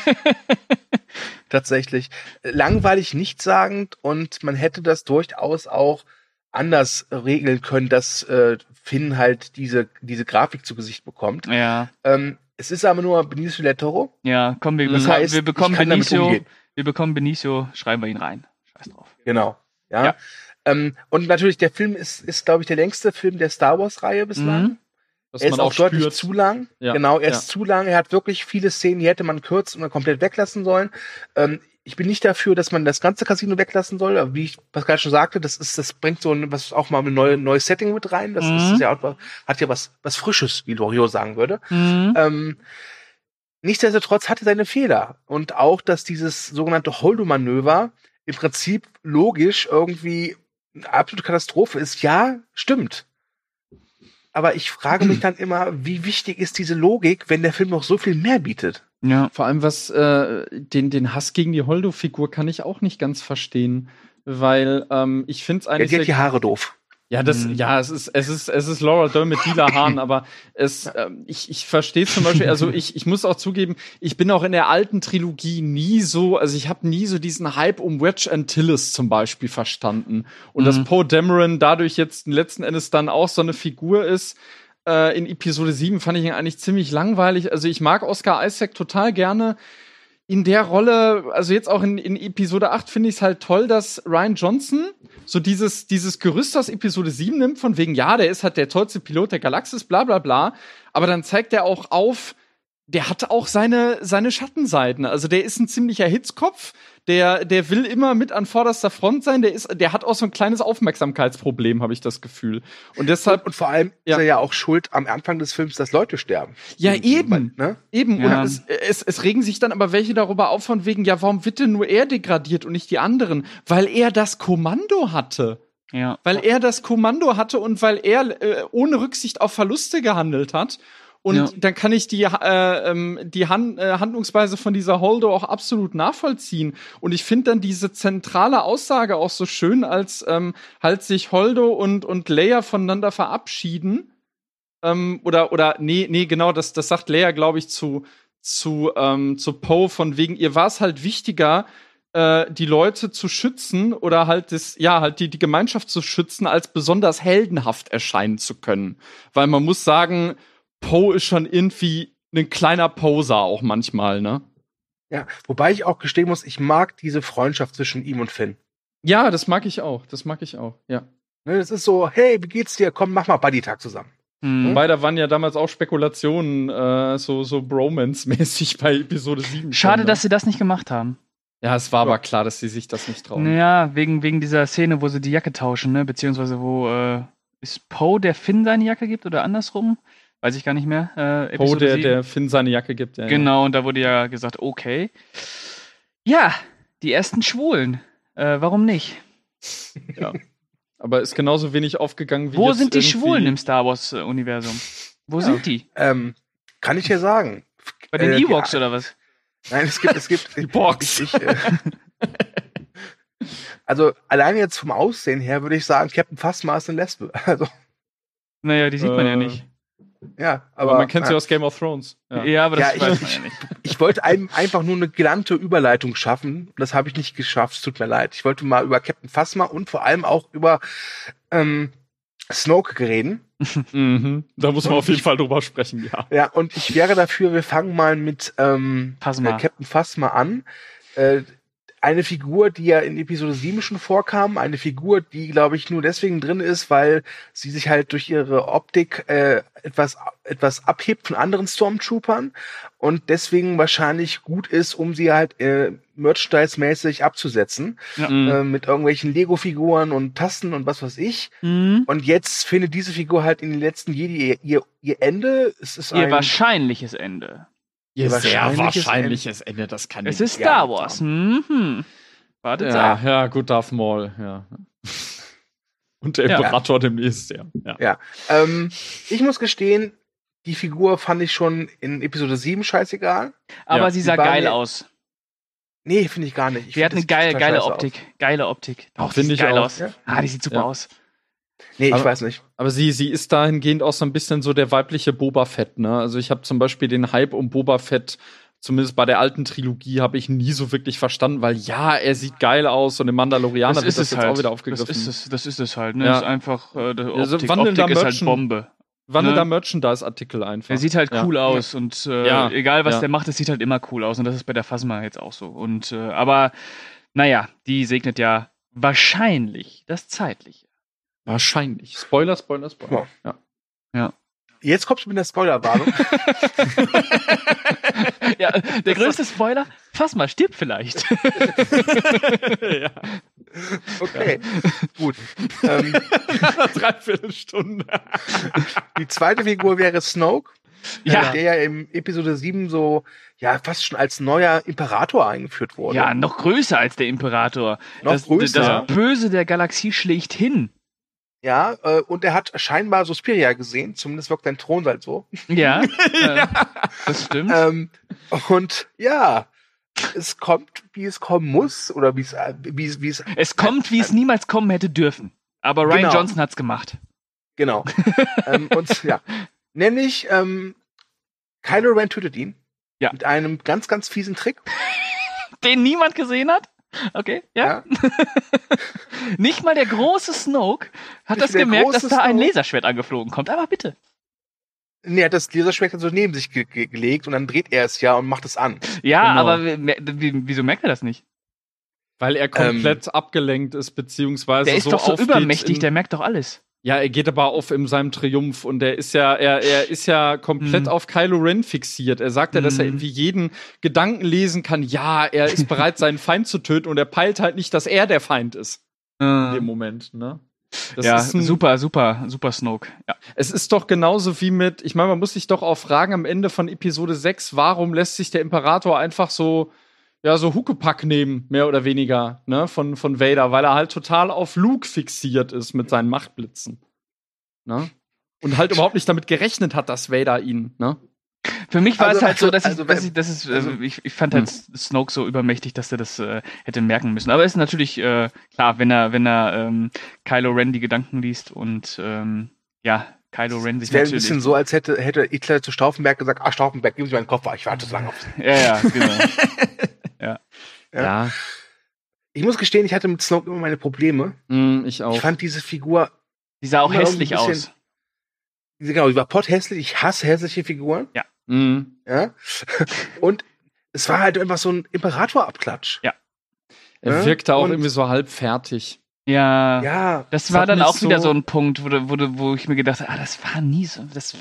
(laughs) Tatsächlich. Langweilig, nichtssagend und man hätte das durchaus auch anders regeln können, dass äh, Finn halt diese, diese Grafik zu Gesicht bekommt. Ja, Ähm, es ist aber nur Benicio del Toro. ja, komm, wir, Das bekommen- heißt, wir bekommen ich kann damit Benicio, umgehen. wir bekommen Benicio, schreiben wir ihn rein. Scheiß drauf. Genau. Ja. Ja. Ähm, und natürlich, der Film ist, ist glaube ich, der längste Film der Star Wars-Reihe bislang. Mhm. dass er man ist auch, auch deutlich spürt. zu lang. Ja, Genau, er ja. ist zu lang. Er hat wirklich viele Szenen, die hätte man kürzen oder komplett weglassen sollen. Ähm, ich bin nicht dafür, dass man das ganze Casino weglassen soll. Aber wie ich Pascal schon sagte, das ist, das bringt so ein, was auch mal ein neue, neues Setting mit rein. Das Mhm. ist ja auch, hat ja was, was Frisches, wie Loriot sagen würde. Mhm. Ähm, nichtsdestotrotz hatte seine Fehler. Und auch, dass dieses sogenannte Holdo-Manöver im Prinzip logisch irgendwie eine absolute Katastrophe ist. Ja, stimmt. Aber ich frage mich (clears throat) dann immer, wie wichtig ist diese Logik, wenn der Film noch so viel mehr bietet? Ja. Vor allem was äh, den, den Hass gegen die Holdo-Figur kann ich auch nicht ganz verstehen, weil ähm, ich finde es eigentlich die hat die Haare doof. Ja, das, Mhm. ja, es ist, es ist, es ist Laura Dern mit lila Haaren, (laughs) aber es, ähm, ich, ich verstehe zum Beispiel, also ich, ich muss auch zugeben, ich bin auch in der alten Trilogie nie so, also ich habe nie so diesen Hype um Wedge Antilles zum Beispiel verstanden. Und dass Mhm. Poe Dameron dadurch jetzt letzten Endes dann auch so eine Figur ist, äh, in Episode 7 fand ich ihn eigentlich ziemlich langweilig. Also ich mag Oscar Isaac total gerne in der Rolle, also jetzt auch in, in Episode 8 finde ich es halt toll, dass Ryan Johnson so dieses, dieses Gerüst aus Episode 7 nimmt, von wegen, ja, der ist halt der tollste Pilot der Galaxis, bla bla bla. Aber dann zeigt er auch auf, der hat auch seine, seine Schattenseiten. Also der ist ein ziemlicher Hitzkopf, der, der will immer mit an vorderster Front sein, der ist, der hat auch so ein kleines Aufmerksamkeitsproblem, habe ich das Gefühl. Und deshalb. Und, und vor allem Ja. ist er ja auch schuld am Anfang des Films, dass Leute sterben. Ja, eben. Ne? Eben, Ja. und es, es, es regen sich dann aber welche darüber auf, von wegen, ja, warum wird denn nur er degradiert und nicht die anderen? Weil er das Kommando hatte. Ja. Weil er das Kommando hatte und weil er äh, ohne Rücksicht auf Verluste gehandelt hat. Und Ja. dann kann ich die, äh, ähm, die Han äh, Handlungsweise von dieser Holdo auch absolut nachvollziehen. Und ich finde dann diese zentrale Aussage auch so schön, als ähm, halt sich Holdo und, und Leia voneinander verabschieden. Ähm, oder, oder, nee, nee, genau, das, das sagt Leia, glaube ich, zu, zu, ähm, zu Poe, von wegen, ihr war es halt wichtiger, äh, die Leute zu schützen oder halt das, ja, halt die, die Gemeinschaft zu schützen, als besonders heldenhaft erscheinen zu können. Weil man muss sagen, Poe ist schon irgendwie ein kleiner Poser auch manchmal, ne? Ja, wobei ich auch gestehen muss, ich mag diese Freundschaft zwischen ihm und Finn. Ja, das mag ich auch. Das mag ich auch, ja. Ne, das ist so, hey, wie geht's dir? Komm, mach mal Buddy-Tag zusammen. Mhm. Wobei, da waren ja damals auch Spekulationen, äh, so, so Bromance-mäßig bei Episode 7. Schade, schon, ne? dass sie das nicht gemacht haben. Ja, es war aber klar, dass sie sich das nicht trauen. Ja, wegen, wegen dieser Szene, wo sie die Jacke tauschen, ne? Beziehungsweise wo äh, ist Poe, der Finn seine Jacke gibt oder andersrum? Weiß ich gar nicht mehr. Äh, Poe, Episode der, 7. der Finn seine Jacke gibt. Ja, ja. Genau, und da wurde ja gesagt, okay. Ja, die ersten Schwulen. Äh, warum nicht? Aber ist genauso wenig aufgegangen wie Wo jetzt sind die Schwulen im Star Wars-Universum? Wo Ja. sind die? Ähm, kann ich dir sagen. Bei den Äh, Ewoks ja. oder was? Nein, es gibt, es gibt. (laughs) Die Box. Ich, ich, äh, also allein jetzt vom Aussehen her würde ich sagen, Captain Phasma ist eine Lesbe. (laughs) Also Naja, die sieht man ja Äh, nicht. Ja, Aber, aber, man kennt sie ja, aus Game of Thrones. Ja. Ja, aber das Ja, weiß ich- man ja nicht. (laughs) Ich wollte einem einfach nur eine gelernte Überleitung schaffen. Das habe ich nicht geschafft. Es tut mir leid. Ich wollte mal über Captain Phasma und vor allem auch über ähm, Snoke reden. (laughs) Mhm. Da muss man auf jeden Fall drüber sprechen, ja. Ja, und ich wäre dafür, wir fangen mal mit ähm, Phasma. äh, Captain Phasma an. Äh, eine Figur, die ja in Episode 7 schon vorkam, eine Figur, die, glaube ich, nur deswegen drin ist, weil sie sich halt durch ihre Optik äh, etwas, etwas abhebt von anderen Stormtroopern und deswegen wahrscheinlich gut ist, um sie halt äh, merchandise-mäßig abzusetzen, Mhm. äh, mit irgendwelchen Lego-Figuren und Tasten und was weiß ich. Mhm. Und jetzt findet diese Figur halt in den letzten Jedi ihr, ihr, ihr Ende. Es ist Ihr ein, wahrscheinliches Ende. Ihr sehr sehr wahrscheinliches wahrscheinliches Ende, das kann Es ist ja, Star Wars. Mhm. Wartet Ja, ab. ja, gut, Darth Maul, ja. (laughs) Und der Ja. Imperator demnächst, ja. ja. Ähm, ich muss gestehen, die Figur fand ich schon in Episode 7 scheißegal. Aber Ja, sie die sah geil mir- aus. Nee, finde ich gar nicht. Ich Sie hat find eine das geile, Optik. Geile Optik. Doch, Finde die ich geil auch. aus. Ja. Ah, die sieht super Ja. aus. Nee, ich Aber- weiß nicht. Aber sie, sie ist dahingehend auch so ein bisschen so der weibliche Boba Fett, ne? Also ich habe zum Beispiel den Hype um Boba Fett, zumindest bei der alten Trilogie, habe ich nie so wirklich verstanden, weil ja, er sieht geil aus und im Mandalorianer Das wird ist das es jetzt halt. auch wieder Das aufgegriffen. ist es, das ist es halt. Ne? Ja. Ist einfach, äh, die Ja, so Optik, wandelnder Optik ist halt Bombe. Wandelnder ne? Merchandise-Artikel einfach. Er sieht halt Ja. cool aus und äh, Ja. egal was Ja. der macht, es sieht halt immer cool aus und das ist bei der Phasma jetzt auch so. Und äh, aber naja, die segnet ja wahrscheinlich das Zeitliche. Wahrscheinlich. Spoiler, Spoiler, Spoiler. Ja. Jetzt kommst du mit der Spoilerwarnung. (laughs) ja, der größte Spoiler: Phasma stirbt vielleicht. (laughs) ja. Okay, gut. Ähm, (laughs) Dreiviertel Stunde. die zweite Figur wäre Snoke, ja, der ja im Episode 7 so, ja, fast schon als neuer Imperator eingeführt wurde. ja, noch größer als der Imperator. Noch das, größer. das Böse der Galaxie schlägt hin. Ja, äh, und er hat scheinbar Suspiria gesehen, zumindest wirkt sein Thron halt so. Ja, (laughs) äh, das stimmt. Ähm, und ja, es kommt, wie es kommen muss, oder wie es, äh, wie es, wie es, es kommt, wie es niemals kommen hätte dürfen. Aber Ryan Genau. Johnson hat's gemacht. genau. (laughs) ähm, und ja, nämlich, ähm, Kylo Ren tötet ihn. Ja. Mit einem ganz, ganz fiesen Trick. (laughs) Den niemand gesehen hat? Okay, ja. (laughs) Nicht mal der große Snoke hat Nicht das gemerkt, dass da ein Snoke. Laserschwert angeflogen kommt. Aber bitte. Nee, er hat das Laserschwert so neben sich ge ge gelegt und dann dreht er es ja und macht es an. Ja, Genau. aber wie- wie- wieso merkt er das nicht? Weil er komplett abgelenkt ist, beziehungsweise Der ist so doch so übermächtig, der merkt doch alles. Ja, er geht aber auf in seinem Triumph und er ist ja, er, er ist ja komplett Mhm. auf Kylo Ren fixiert. Er sagt ja, dass er Mhm. irgendwie jeden Gedanken lesen kann. Ja, er ist bereit, seinen Feind zu töten und er peilt halt nicht, dass er der Feind ist in dem Moment, ne? Das ja, ist ein- super, super, super Snoke. Ja. Es ist doch genauso wie mit, ich meine, man muss sich doch auch fragen am Ende von Episode 6, warum lässt sich der Imperator einfach so, ja, so Huckepack nehmen, mehr oder weniger, ne, von, von Vader, weil er halt total auf Luke fixiert ist mit seinen Machtblitzen. Ne? Und halt überhaupt nicht damit gerechnet hat, dass Vader ihn, ne? Für mich war Also- es halt so, also- dass ich, also dass wenn- ich, das ist, also- äh, ich, ich fand halt Snoke so übermächtig, dass er das äh, hätte merken müssen. Aber ist natürlich äh, klar, wenn er, wenn er ähm, Kylo Ren die Gedanken liest und ähm, ja, Kylo Ren sich Es wäre ein bisschen so, als hätte, hätte Hitler zu Stauffenberg gesagt, ah, Stauffenberg, gib mir meinen Koffer, ich warte so lange auf Sie. ja, ja, genau. (laughs) Ja. Ich muss gestehen, ich hatte mit Snoke immer meine Probleme. Mm, ich Ich auch. fand diese Figur, Die sah auch hässlich aus. bisschen- diese, genau, die war potthässlich, ich hasse hässliche Figuren, Mm. ja. (laughs) Und es war halt einfach so ein Imperator-Abklatsch. Er Ja, wirkte auch und- irgendwie so halb fertig. Ja. Ja, Das Es war dann auch wieder so- so ein Punkt, wo, wo, wo ich mir gedacht habe, ah, das war nie so. Das,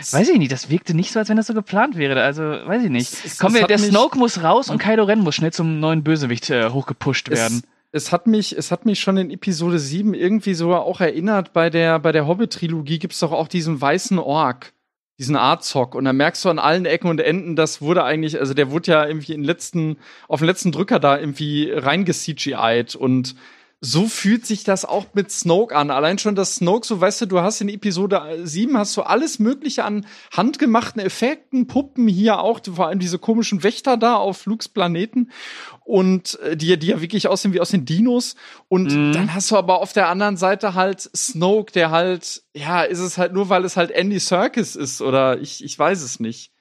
das weiß ich nicht, das wirkte nicht so, als wenn das so geplant wäre. Also, weiß ich nicht. Es- es- Komm, es der Snoke muss raus und Kylo Ren muss schnell zum neuen Bösewicht äh, hochgepusht werden. Es, es hat mich, es hat mich schon in Episode 7 irgendwie sogar auch erinnert, bei der, bei der Hobbit-Trilogie gibt's doch auch diesen weißen Ork, diesen Arzog. Und da merkst du an allen Ecken und Enden, das wurde eigentlich, also der wurde ja irgendwie in letzten, auf den letzten Drücker da irgendwie reinge-CGI'd und so fühlt sich das auch mit Snoke an. Allein schon das Snoke, so weißt du, du hast in Episode 7 hast du alles Mögliche an handgemachten Effekten, Puppen hier auch, vor allem diese komischen Wächter da auf Lukes Planeten und äh, die, die ja wirklich aussehen wie aus den Dinos. Und Mhm. dann hast du aber auf der anderen Seite halt Snoke, der halt, ja, ist es halt nur, weil es halt Andy Serkis ist oder ich, ich weiß es nicht.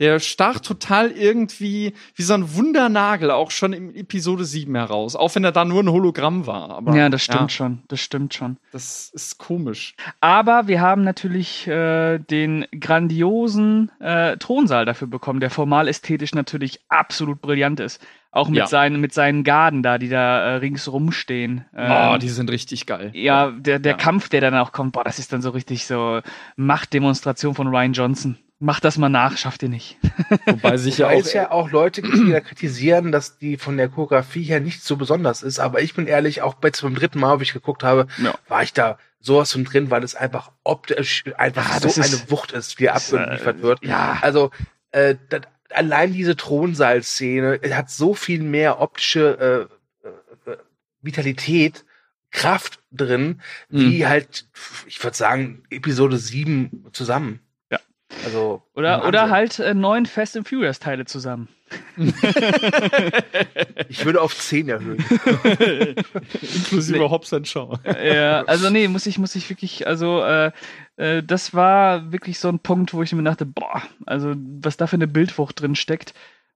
Der stach total irgendwie wie so ein Wundernagel auch schon in Episode 7 heraus, auch wenn er da nur ein Hologramm war. Aber, ja, das stimmt schon. Das stimmt schon. Das ist komisch. Aber wir haben natürlich äh, den grandiosen äh, Thronsaal dafür bekommen, der formal ästhetisch natürlich absolut brillant ist. Auch mit, Ja. seinen, mit seinen Garden da, die da äh, ringsrum stehen. oh, Ähm, die sind richtig geil. ja, der, der Ja. Kampf, der dann auch kommt, boah, das ist dann so richtig so Machtdemonstration von Ryan Johnson. Macht das mal nach, schafft ihr nicht. (laughs) Wobei sich ja auch. ja auch Leute gibt, die da kritisieren, dass die von der Choreografie her nicht so besonders ist. Aber ich bin ehrlich, auch jetzt beim dritten Mal, wo ich geguckt habe, Ja. war ich da sowas von drin, weil es einfach optisch einfach Ja, so das ist- eine Wucht ist, wie er das, äh, abgeliefert wird. Ja. Also äh, das, allein diese Thronsaal-Szene hat so viel mehr optische äh, äh, Vitalität, Kraft drin, wie halt, ich würde sagen, Episode 7 zusammen. Also Oder, oder halt äh, neun Fast and Furious Teile zusammen. (laughs) Ich würde auf 10 erhöhen. (laughs) Inklusive Hobbs and Shaw. ja, also nee, muss ich, muss ich wirklich, also äh, äh, das war wirklich so ein Punkt, wo ich mir dachte, boah, also was da für eine Bildwucht drin steckt.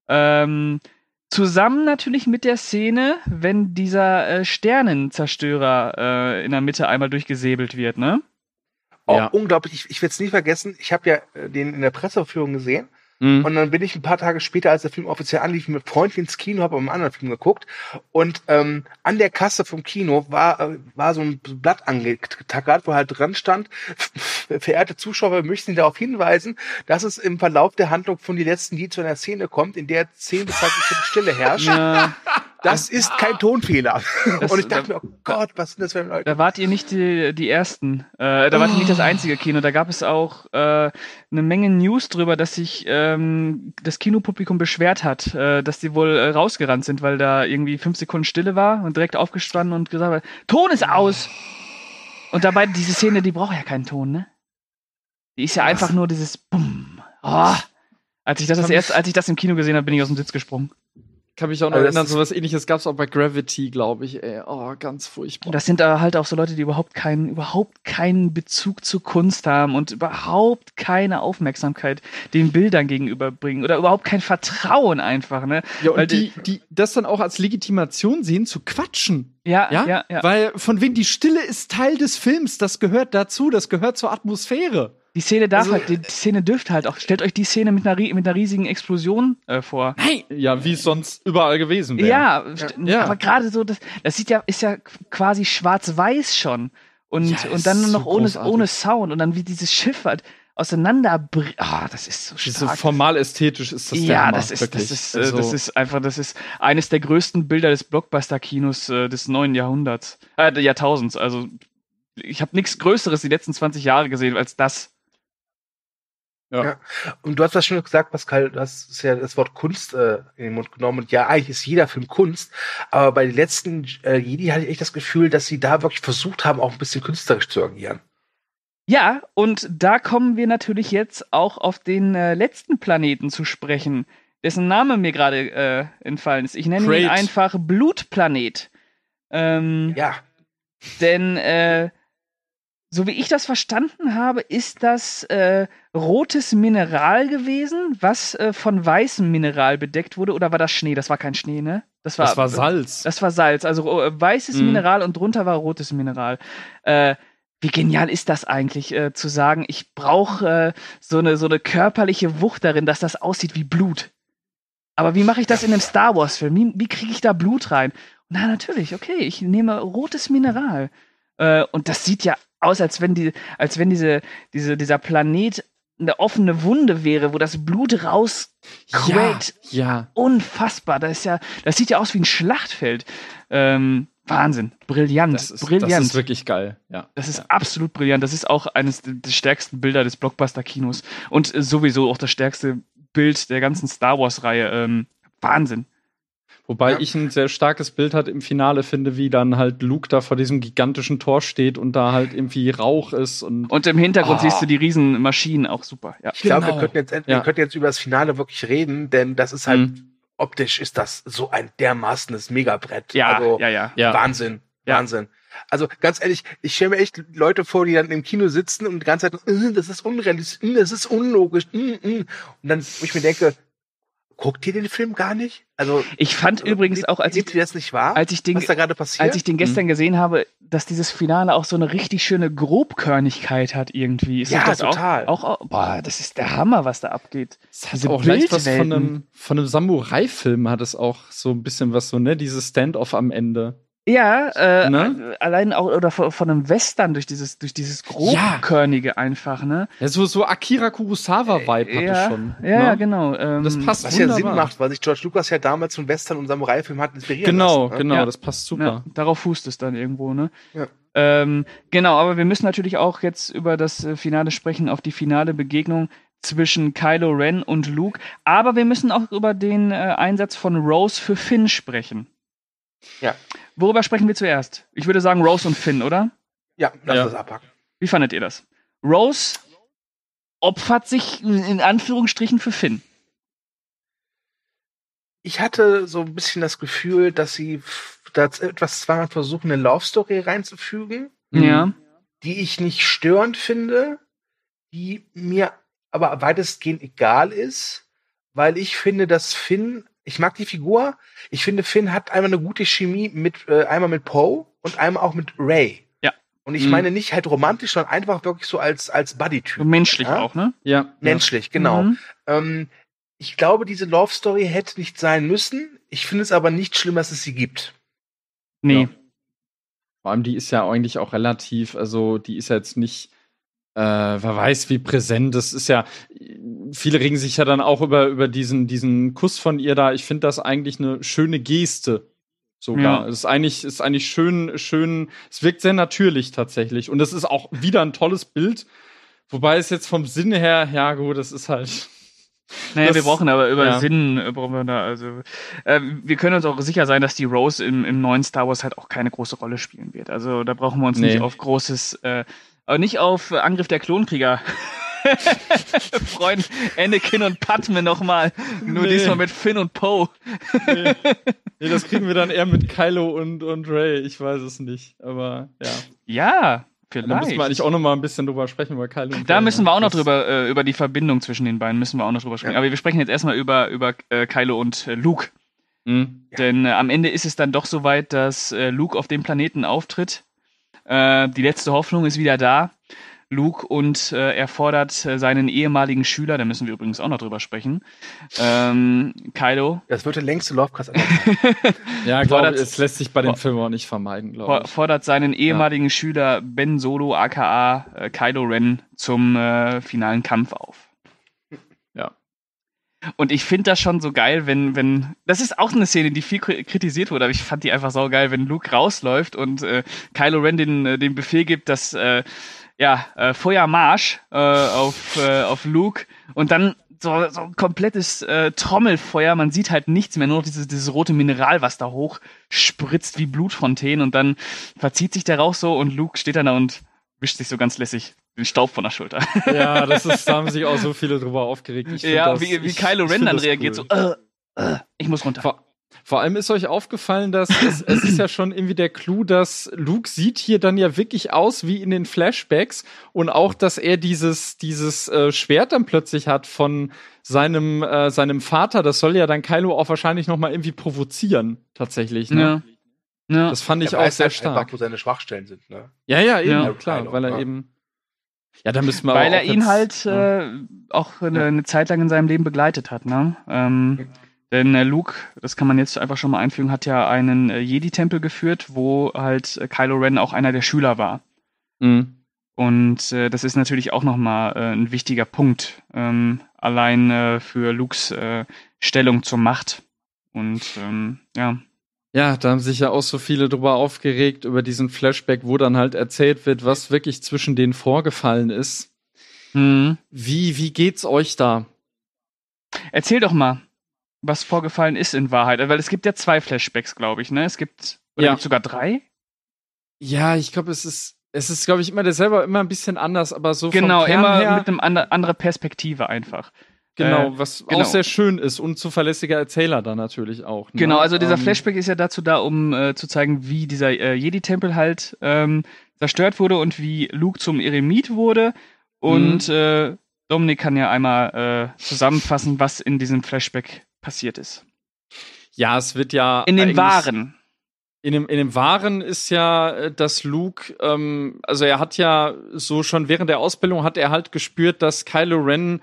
Ähm, zusammen natürlich mit der Szene, wenn dieser äh, Sternenzerstörer äh, in der Mitte einmal durchgesäbelt wird, ne? Auch Ja. unglaublich, ich, ich werde es nie vergessen, ich habe ja äh, den in der Presseverführung gesehen Mhm. und dann bin ich ein paar Tage später, als der Film offiziell anlief, mit Freunden ins Kino, habe einen anderen Film geguckt und ähm, an der Kasse vom Kino war, äh, war so ein Blatt angetackert, wo halt dran stand, (laughs) verehrte Zuschauer, wir möchten Sie darauf hinweisen, dass es im Verlauf der Handlung von die letzten Lied zu einer Szene kommt, in der 10 bis 20 Minuten Stille herrscht. Ja, (laughs) Das ist kein Tonfehler. (laughs) Das- und ich dachte mir, oh Gott, was sind das für Leute? da wart ihr nicht die, die Ersten. Äh, da wart ihr nicht das einzige Kino. Da gab es auch äh, eine Menge News drüber, dass sich ähm, das Kinopublikum beschwert hat, äh, dass die wohl äh, rausgerannt sind, weil da irgendwie fünf Sekunden Stille war und direkt aufgestanden und gesagt hat, Ton ist aus! Und dabei, diese Szene, die braucht ja keinen Ton, ne? Die ist ja einfach nur dieses Bumm. Oh. Als ich das, das erst, als ich das im Kino gesehen habe, bin ich aus dem Sitz gesprungen. Kann mich auch noch Also erinnern, sowas ähnliches gab es auch bei Gravity, glaube ich, ey. Oh, ganz furchtbar. Das sind da halt auch so Leute, die überhaupt keinen, überhaupt keinen Bezug zur Kunst haben und überhaupt keine Aufmerksamkeit den Bildern gegenüberbringen oder überhaupt kein Vertrauen einfach, ne? ja, und weil die, die das dann auch als Legitimation sehen, zu quatschen. Ja, Ja? ja, ja. Weil von wem die Stille ist Teil des Films, das gehört dazu, das gehört zur Atmosphäre. Die Szene darf Also- halt, die, die Szene dürfte halt auch. Stellt euch die Szene mit einer, mit einer riesigen Explosion äh, vor. Nein! Ja, wie es sonst überall gewesen wäre. Ja, Ja. aber gerade so, das, das sieht ja, ist ja quasi schwarz-weiß schon. Und, Ja, und dann ist noch so ohne, großartig. ohne Sound und dann wie dieses Schiff halt auseinander. Ah, das ist so stark. formal ästhetisch ist das der ja, Hammer, das ist, wirklich. das ist, äh, Also, das ist einfach, das ist eines der größten Bilder des Blockbuster-Kinos äh, des neuen Jahrhunderts, äh, des Jahrtausends. Also ich habe nichts Größeres die letzten 20 Jahre gesehen als das. Und du hast das schon gesagt, Pascal, du hast ja das Wort Kunst äh, in den Mund genommen. Und ja, eigentlich ist jeder Film Kunst. Aber bei den letzten äh, Jedi hatte ich echt das Gefühl, dass sie da wirklich versucht haben, auch ein bisschen künstlerisch zu agieren. Ja, und da kommen wir natürlich jetzt auch auf den äh, letzten Planeten zu sprechen, dessen Name mir gerade äh, entfallen ist. Ich nenne ihn Great. einfach Blutplanet. Ähm, Ja, Denn äh, so wie ich das verstanden habe, ist das äh, rotes Mineral gewesen, was äh, von weißem Mineral bedeckt wurde. Oder war das Schnee? Das war kein Schnee, ne? Das war, das war Salz. Das war Salz. Also äh, weißes Mhm. Mineral und drunter war rotes Mineral. Äh, wie genial ist das eigentlich, äh, zu sagen, ich brauche äh, so, eine, so eine körperliche Wucht darin, dass das aussieht wie Blut. Aber wie mache ich das in einem Star Wars-Film? Wie, wie kriege ich da Blut rein? Na, natürlich, okay, ich nehme rotes Mineral. Äh, und das sieht ja aus, als wenn, die, als wenn diese, diese, dieser Planet eine offene Wunde wäre, wo das Blut raus ja, ja. Unfassbar. Das ist ja, das sieht ja aus wie ein Schlachtfeld. Ähm, Wahnsinn. Brillant. Das ist, brillant. das ist wirklich geil. Ja. Das ist absolut brillant. Das ist auch eines der der stärksten Bilder des Blockbuster-Kinos. Und äh, sowieso auch das stärkste Bild der ganzen Star Wars-Reihe. Ähm, Wahnsinn. Wobei Ja. ich ein sehr starkes Bild halt im Finale finde, wie dann halt Luke da vor diesem gigantischen Tor steht und da halt irgendwie Rauch ist und Und im Hintergrund Ah. siehst du die riesen Maschinen, auch super. Ja. ich glaube, wir Genau. könnten jetzt, wir Ja. könnten jetzt über das Finale wirklich reden, denn das ist halt, Mhm. optisch ist das so ein dermaßenes Megabrett. Ja, also, ja, ja. Ja. Wahnsinn. Ja. Wahnsinn. Also ganz ehrlich, ich stelle mir echt Leute vor, die dann im Kino sitzen und die ganze Zeit, äh, das ist unrealistisch, äh, das ist unlogisch, äh. und dann, wo ich mir denke, guckt ihr den Film gar nicht? Also Ich fand übrigens auch, als ich, das nicht wahr, als ich den, was da gerade passiert? als ich den gestern gesehen habe, dass dieses Finale auch so eine richtig schöne Grobkörnigkeit hat irgendwie. Ist Ja, das total. Auch, auch, boah, das ist der Hammer, was da abgeht. es hat Diese auch leicht was von einem, von einem Samurai-Film hat es auch so ein bisschen was so, ne? Dieses Standoff am Ende. Ja, äh, Ne? allein auch oder von, von einem Western durch dieses durch dieses grobkörnige einfach, ne? Ja, so, so Akira Kurosawa-Vibe hat ja, es schon. ja, ne? ja, genau. Ähm, Das passt was ja wunderbar. Sinn macht, weil sich George Lucas ja damals von Western und Samurai-Film hat inspirieren Genau, lassen. ne? genau, Ja. das passt Ja, super. darauf fußt es dann irgendwo, ne? Ja. Ähm, genau, aber wir müssen natürlich auch jetzt über das äh, Finale sprechen, auf die finale Begegnung zwischen Kylo Ren und Luke. Aber wir müssen auch über den äh, Einsatz von Rose für Finn sprechen. Ja. Worüber sprechen wir zuerst? Ich würde sagen Rose und Finn, oder? Ja, lass Ja. das abpacken. Wie fandet ihr das? Rose opfert sich in Anführungsstrichen für Finn. Ich hatte so ein bisschen das Gefühl, dass sie da etwas zwanghaft versuchen, eine Love Story reinzufügen. Ja. die ich nicht störend finde, die mir aber weitestgehend egal ist, weil ich finde, dass Finn, ich mag die Figur, ich finde, Finn hat einmal eine gute Chemie mit, äh, einmal mit Poe und einmal auch mit Ray. Ja. Und ich Mhm. meine nicht halt romantisch, sondern einfach wirklich so als, als Buddy-Typ. Menschlich Ja? auch, ne? Ja. Menschlich, genau. Mhm. Ähm, ich glaube, diese Love Story hätte nicht sein müssen. Ich finde es aber nicht schlimm, dass es sie gibt. Nee. Ja. Vor allem, die ist ja eigentlich auch relativ, also die ist ja jetzt nicht, äh, wer weiß, wie präsent. Das ist ja, viele regen sich ja dann auch über, über diesen, diesen Kuss von ihr da. Ich finde das eigentlich eine schöne Geste. Sogar. Ja. Es ist eigentlich, ist eigentlich schön, schön, es wirkt sehr natürlich tatsächlich. Und es ist auch wieder ein tolles Bild. Wobei es jetzt vom Sinn her, ja gut, das ist halt. Naja, Das- wir brauchen aber über ja. Sinn, äh, brauchen wir da, also, äh, wir können uns auch sicher sein, dass die Rose im, im neuen Star Wars halt auch keine große Rolle spielen wird. Also, da brauchen wir uns Nee. nicht auf großes, äh, aber nicht auf Angriff der Klonkrieger (laughs) freuen. Anakin und Padme nochmal. Nur Nee. diesmal mit Finn und Poe. Nee. nee, das (laughs) kriegen wir dann eher mit Kylo und, und Ray. Ich weiß es nicht. Aber ja. Ja, Da müssen wir eigentlich vielleicht. auch noch mal ein bisschen drüber sprechen, über Kylo und Da Ray, müssen ne? wir auch noch drüber, äh, über die Verbindung zwischen den beiden müssen wir auch noch drüber sprechen. Ja. Aber wir sprechen jetzt erstmal über, über äh, Kylo und äh, Luke. Mhm. Ja. Denn äh, am Ende ist es dann doch so weit, dass äh, Luke auf dem Planeten auftritt. Äh, die letzte Hoffnung ist wieder da. Luke und äh, er fordert äh, seinen ehemaligen Schüler, da müssen wir übrigens auch noch drüber sprechen, ähm, Kylo. Das wird der längste Lovecast. (laughs) Ja, glaube es lässt sich bei dem Film auch nicht vermeiden, glaube ich. fordert seinen ehemaligen Schüler Ben Solo aka äh, Kylo Ren zum äh, finalen Kampf auf. Und ich finde das schon so geil, wenn, wenn, das ist auch eine Szene, die viel kri- kritisiert wurde, aber ich fand die einfach so geil, wenn Luke rausläuft und äh, Kylo Ren den, äh, den Befehl gibt, dass, äh, ja, äh, Feuermarsch äh, auf, äh, auf Luke und dann so, so ein komplettes äh, Trommelfeuer, man sieht halt nichts mehr, nur noch dieses, dieses rote Mineral, was da hoch spritzt wie Blutfontänen und dann verzieht sich der Rauch so und Luke steht dann da und wischt sich so ganz lässig den Staub von der Schulter. Ja, (laughs) das ist, da haben sich auch so viele drüber aufgeregt. Ja, das, wie, wie ich- Kylo Ren dann reagiert, cool. so, äh, äh, ich muss runter. Vor, vor allem ist euch aufgefallen, dass es, es ist ja schon irgendwie der Clou, dass Luke sieht hier dann ja wirklich aus wie in den Flashbacks und auch, dass er dieses, dieses äh, Schwert dann plötzlich hat von seinem, äh, seinem Vater. Das soll ja dann Kylo auch wahrscheinlich noch mal irgendwie provozieren, tatsächlich. Ne? Ja. Ja. Das fand ich Er auch sehr halt einfach, stark. wo seine Schwachstellen sind. Ne? Ja, ja, eben, Ja. klar, Kylo, weil er ja. eben. Ja, da müssen wir Weil er ihn halt ja. äh, auch eine, eine Zeit lang in seinem Leben begleitet hat, ne? Ähm, denn äh, Luke, das kann man jetzt einfach schon mal einfügen, hat ja einen äh, Jedi-Tempel geführt, wo halt äh, Kylo Ren auch einer der Schüler war. Mhm. Und äh, das ist natürlich auch nochmal äh, ein wichtiger Punkt, ähm, allein äh, für Lukes Stellung zur Macht. Und ähm, ja, Ja, da haben sich ja auch so viele drüber aufgeregt, über diesen Flashback, wo dann halt erzählt wird, was wirklich zwischen denen vorgefallen ist. hm. Wie, wie geht's euch da? erzähl doch mal, was vorgefallen ist in Wahrheit. Weil es gibt ja zwei Flashbacks, glaube ich, ne? Es gibt, oder Ja. gibt's sogar drei? Ja, ich glaube, es ist, es ist, glaube ich, immer derselbe, immer ein bisschen anders, aber so Genau, immer her, mit einem ander, andere Perspektive einfach. Genau, äh, was genau. auch sehr schön ist und zuverlässiger Erzähler da natürlich auch. Ne? Genau, also dieser Ähm, Flashback ist ja dazu da, um äh, zu zeigen, wie dieser äh, Jedi-Tempel halt ähm, zerstört wurde und wie Luke zum Eremit wurde. Und Mhm. äh, Dominik kann ja einmal äh, zusammenfassen, was in diesem Flashback passiert ist. Ja, es wird ja. In dem Wahren. In dem, in dem Wahren ist ja, äh, dass Luke, ähm, also er hat ja so schon während der Ausbildung hat er halt gespürt, dass Kylo Ren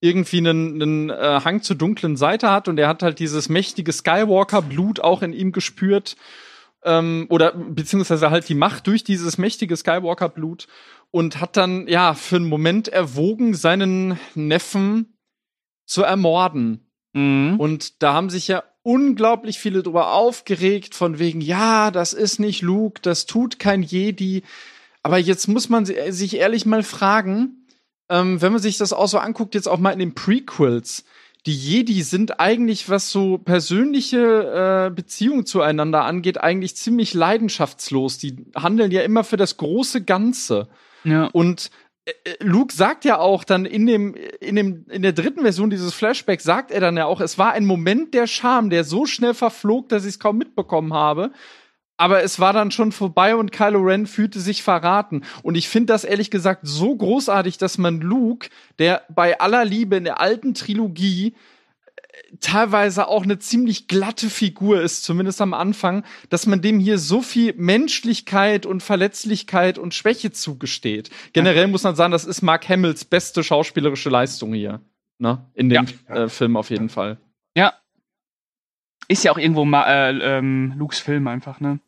irgendwie einen, einen äh, Hang zur dunklen Seite hat und er hat halt dieses mächtige Skywalker-Blut auch in ihm gespürt. Ähm, oder beziehungsweise halt die Macht durch dieses mächtige Skywalker-Blut und hat dann, ja, für einen Moment erwogen, seinen Neffen zu ermorden. Mhm. Und da haben sich ja unglaublich viele drüber aufgeregt, von wegen, ja, das ist nicht Luke, das tut kein Jedi. Aber jetzt muss man si- sich ehrlich mal fragen, ähm, wenn man sich das auch so anguckt, jetzt auch mal in den Prequels, die Jedi sind eigentlich, was so persönliche äh, Beziehungen zueinander angeht, eigentlich ziemlich leidenschaftslos. Die handeln ja immer für das große Ganze. Ja. Und äh, äh, Luke sagt ja auch dann in dem, in dem, in der dritten Version dieses Flashbacks sagt er dann ja auch, es war ein Moment der Scham, der so schnell verflog, dass ich es kaum mitbekommen habe. Aber es war dann schon vorbei und Kylo Ren fühlte sich verraten. Und ich finde das ehrlich gesagt so großartig, dass man Luke, der bei aller Liebe in der alten Trilogie äh, teilweise auch eine ziemlich glatte Figur ist, zumindest am Anfang, dass man dem hier so viel Menschlichkeit und Verletzlichkeit und Schwäche zugesteht. Generell muss man sagen, das ist Mark Hamills beste schauspielerische Leistung hier. Ne? In dem äh, Film auf jeden Fall. ja. Ist ja auch irgendwo Ma äh, ähm, Lukes Film einfach, ne?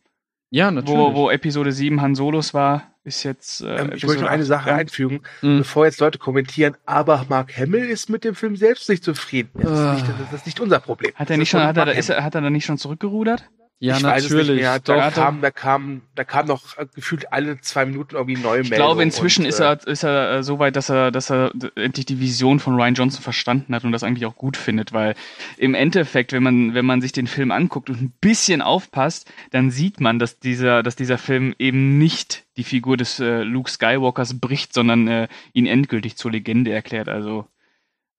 Ja, natürlich. Wo, wo Episode 7 Han Solos war, ist jetzt. Äh, Ähm, ich möchte noch eine 8, Sache ja. einfügen, Mhm. bevor jetzt Leute kommentieren, aber Mark Hamill ist mit dem Film selbst nicht zufrieden. Das, Ah. ist, nicht, das ist nicht unser Problem. Hat er nicht schon, hat er, ist er, hat er da nicht schon zurückgerudert? Ja, ich weiß es natürlich. nicht mehr. Doch, Da kam, da kam, da kam noch äh, gefühlt alle zwei Minuten irgendwie neue Ich glaube, inzwischen und, ist äh, er, ist er äh, so weit, dass er, dass er endlich die Vision von Ryan Johnson verstanden hat und das eigentlich auch gut findet, weil im Endeffekt, wenn man, wenn man sich den Film anguckt und ein bisschen aufpasst, dann sieht man, dass dieser, dass dieser Film eben nicht die Figur des äh, Luke Skywalkers bricht, sondern äh, ihn endgültig zur Legende erklärt. Also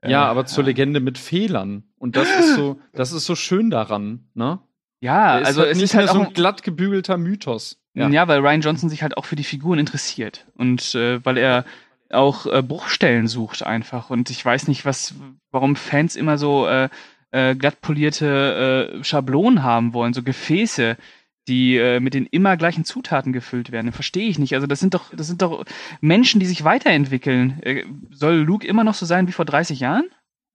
ja, aber zur Legende mit Fehlern. Und das ist so, das ist so schön daran, ne? Ja, Der also halt es nicht ist halt auch so ein, glatt gebügelter Mythos. Ja. weil Ryan Johnson sich halt auch für die Figuren interessiert und äh, weil er auch äh, Bruchstellen sucht einfach und ich weiß nicht, was, warum Fans immer so äh, äh, glatt polierte äh, Schablonen haben wollen, so Gefäße. die äh, mit den immer gleichen Zutaten gefüllt werden. Verstehe ich nicht. Also das sind doch, das sind doch Menschen, die sich weiterentwickeln. Äh, soll Luke immer noch so sein wie vor 30 Jahren?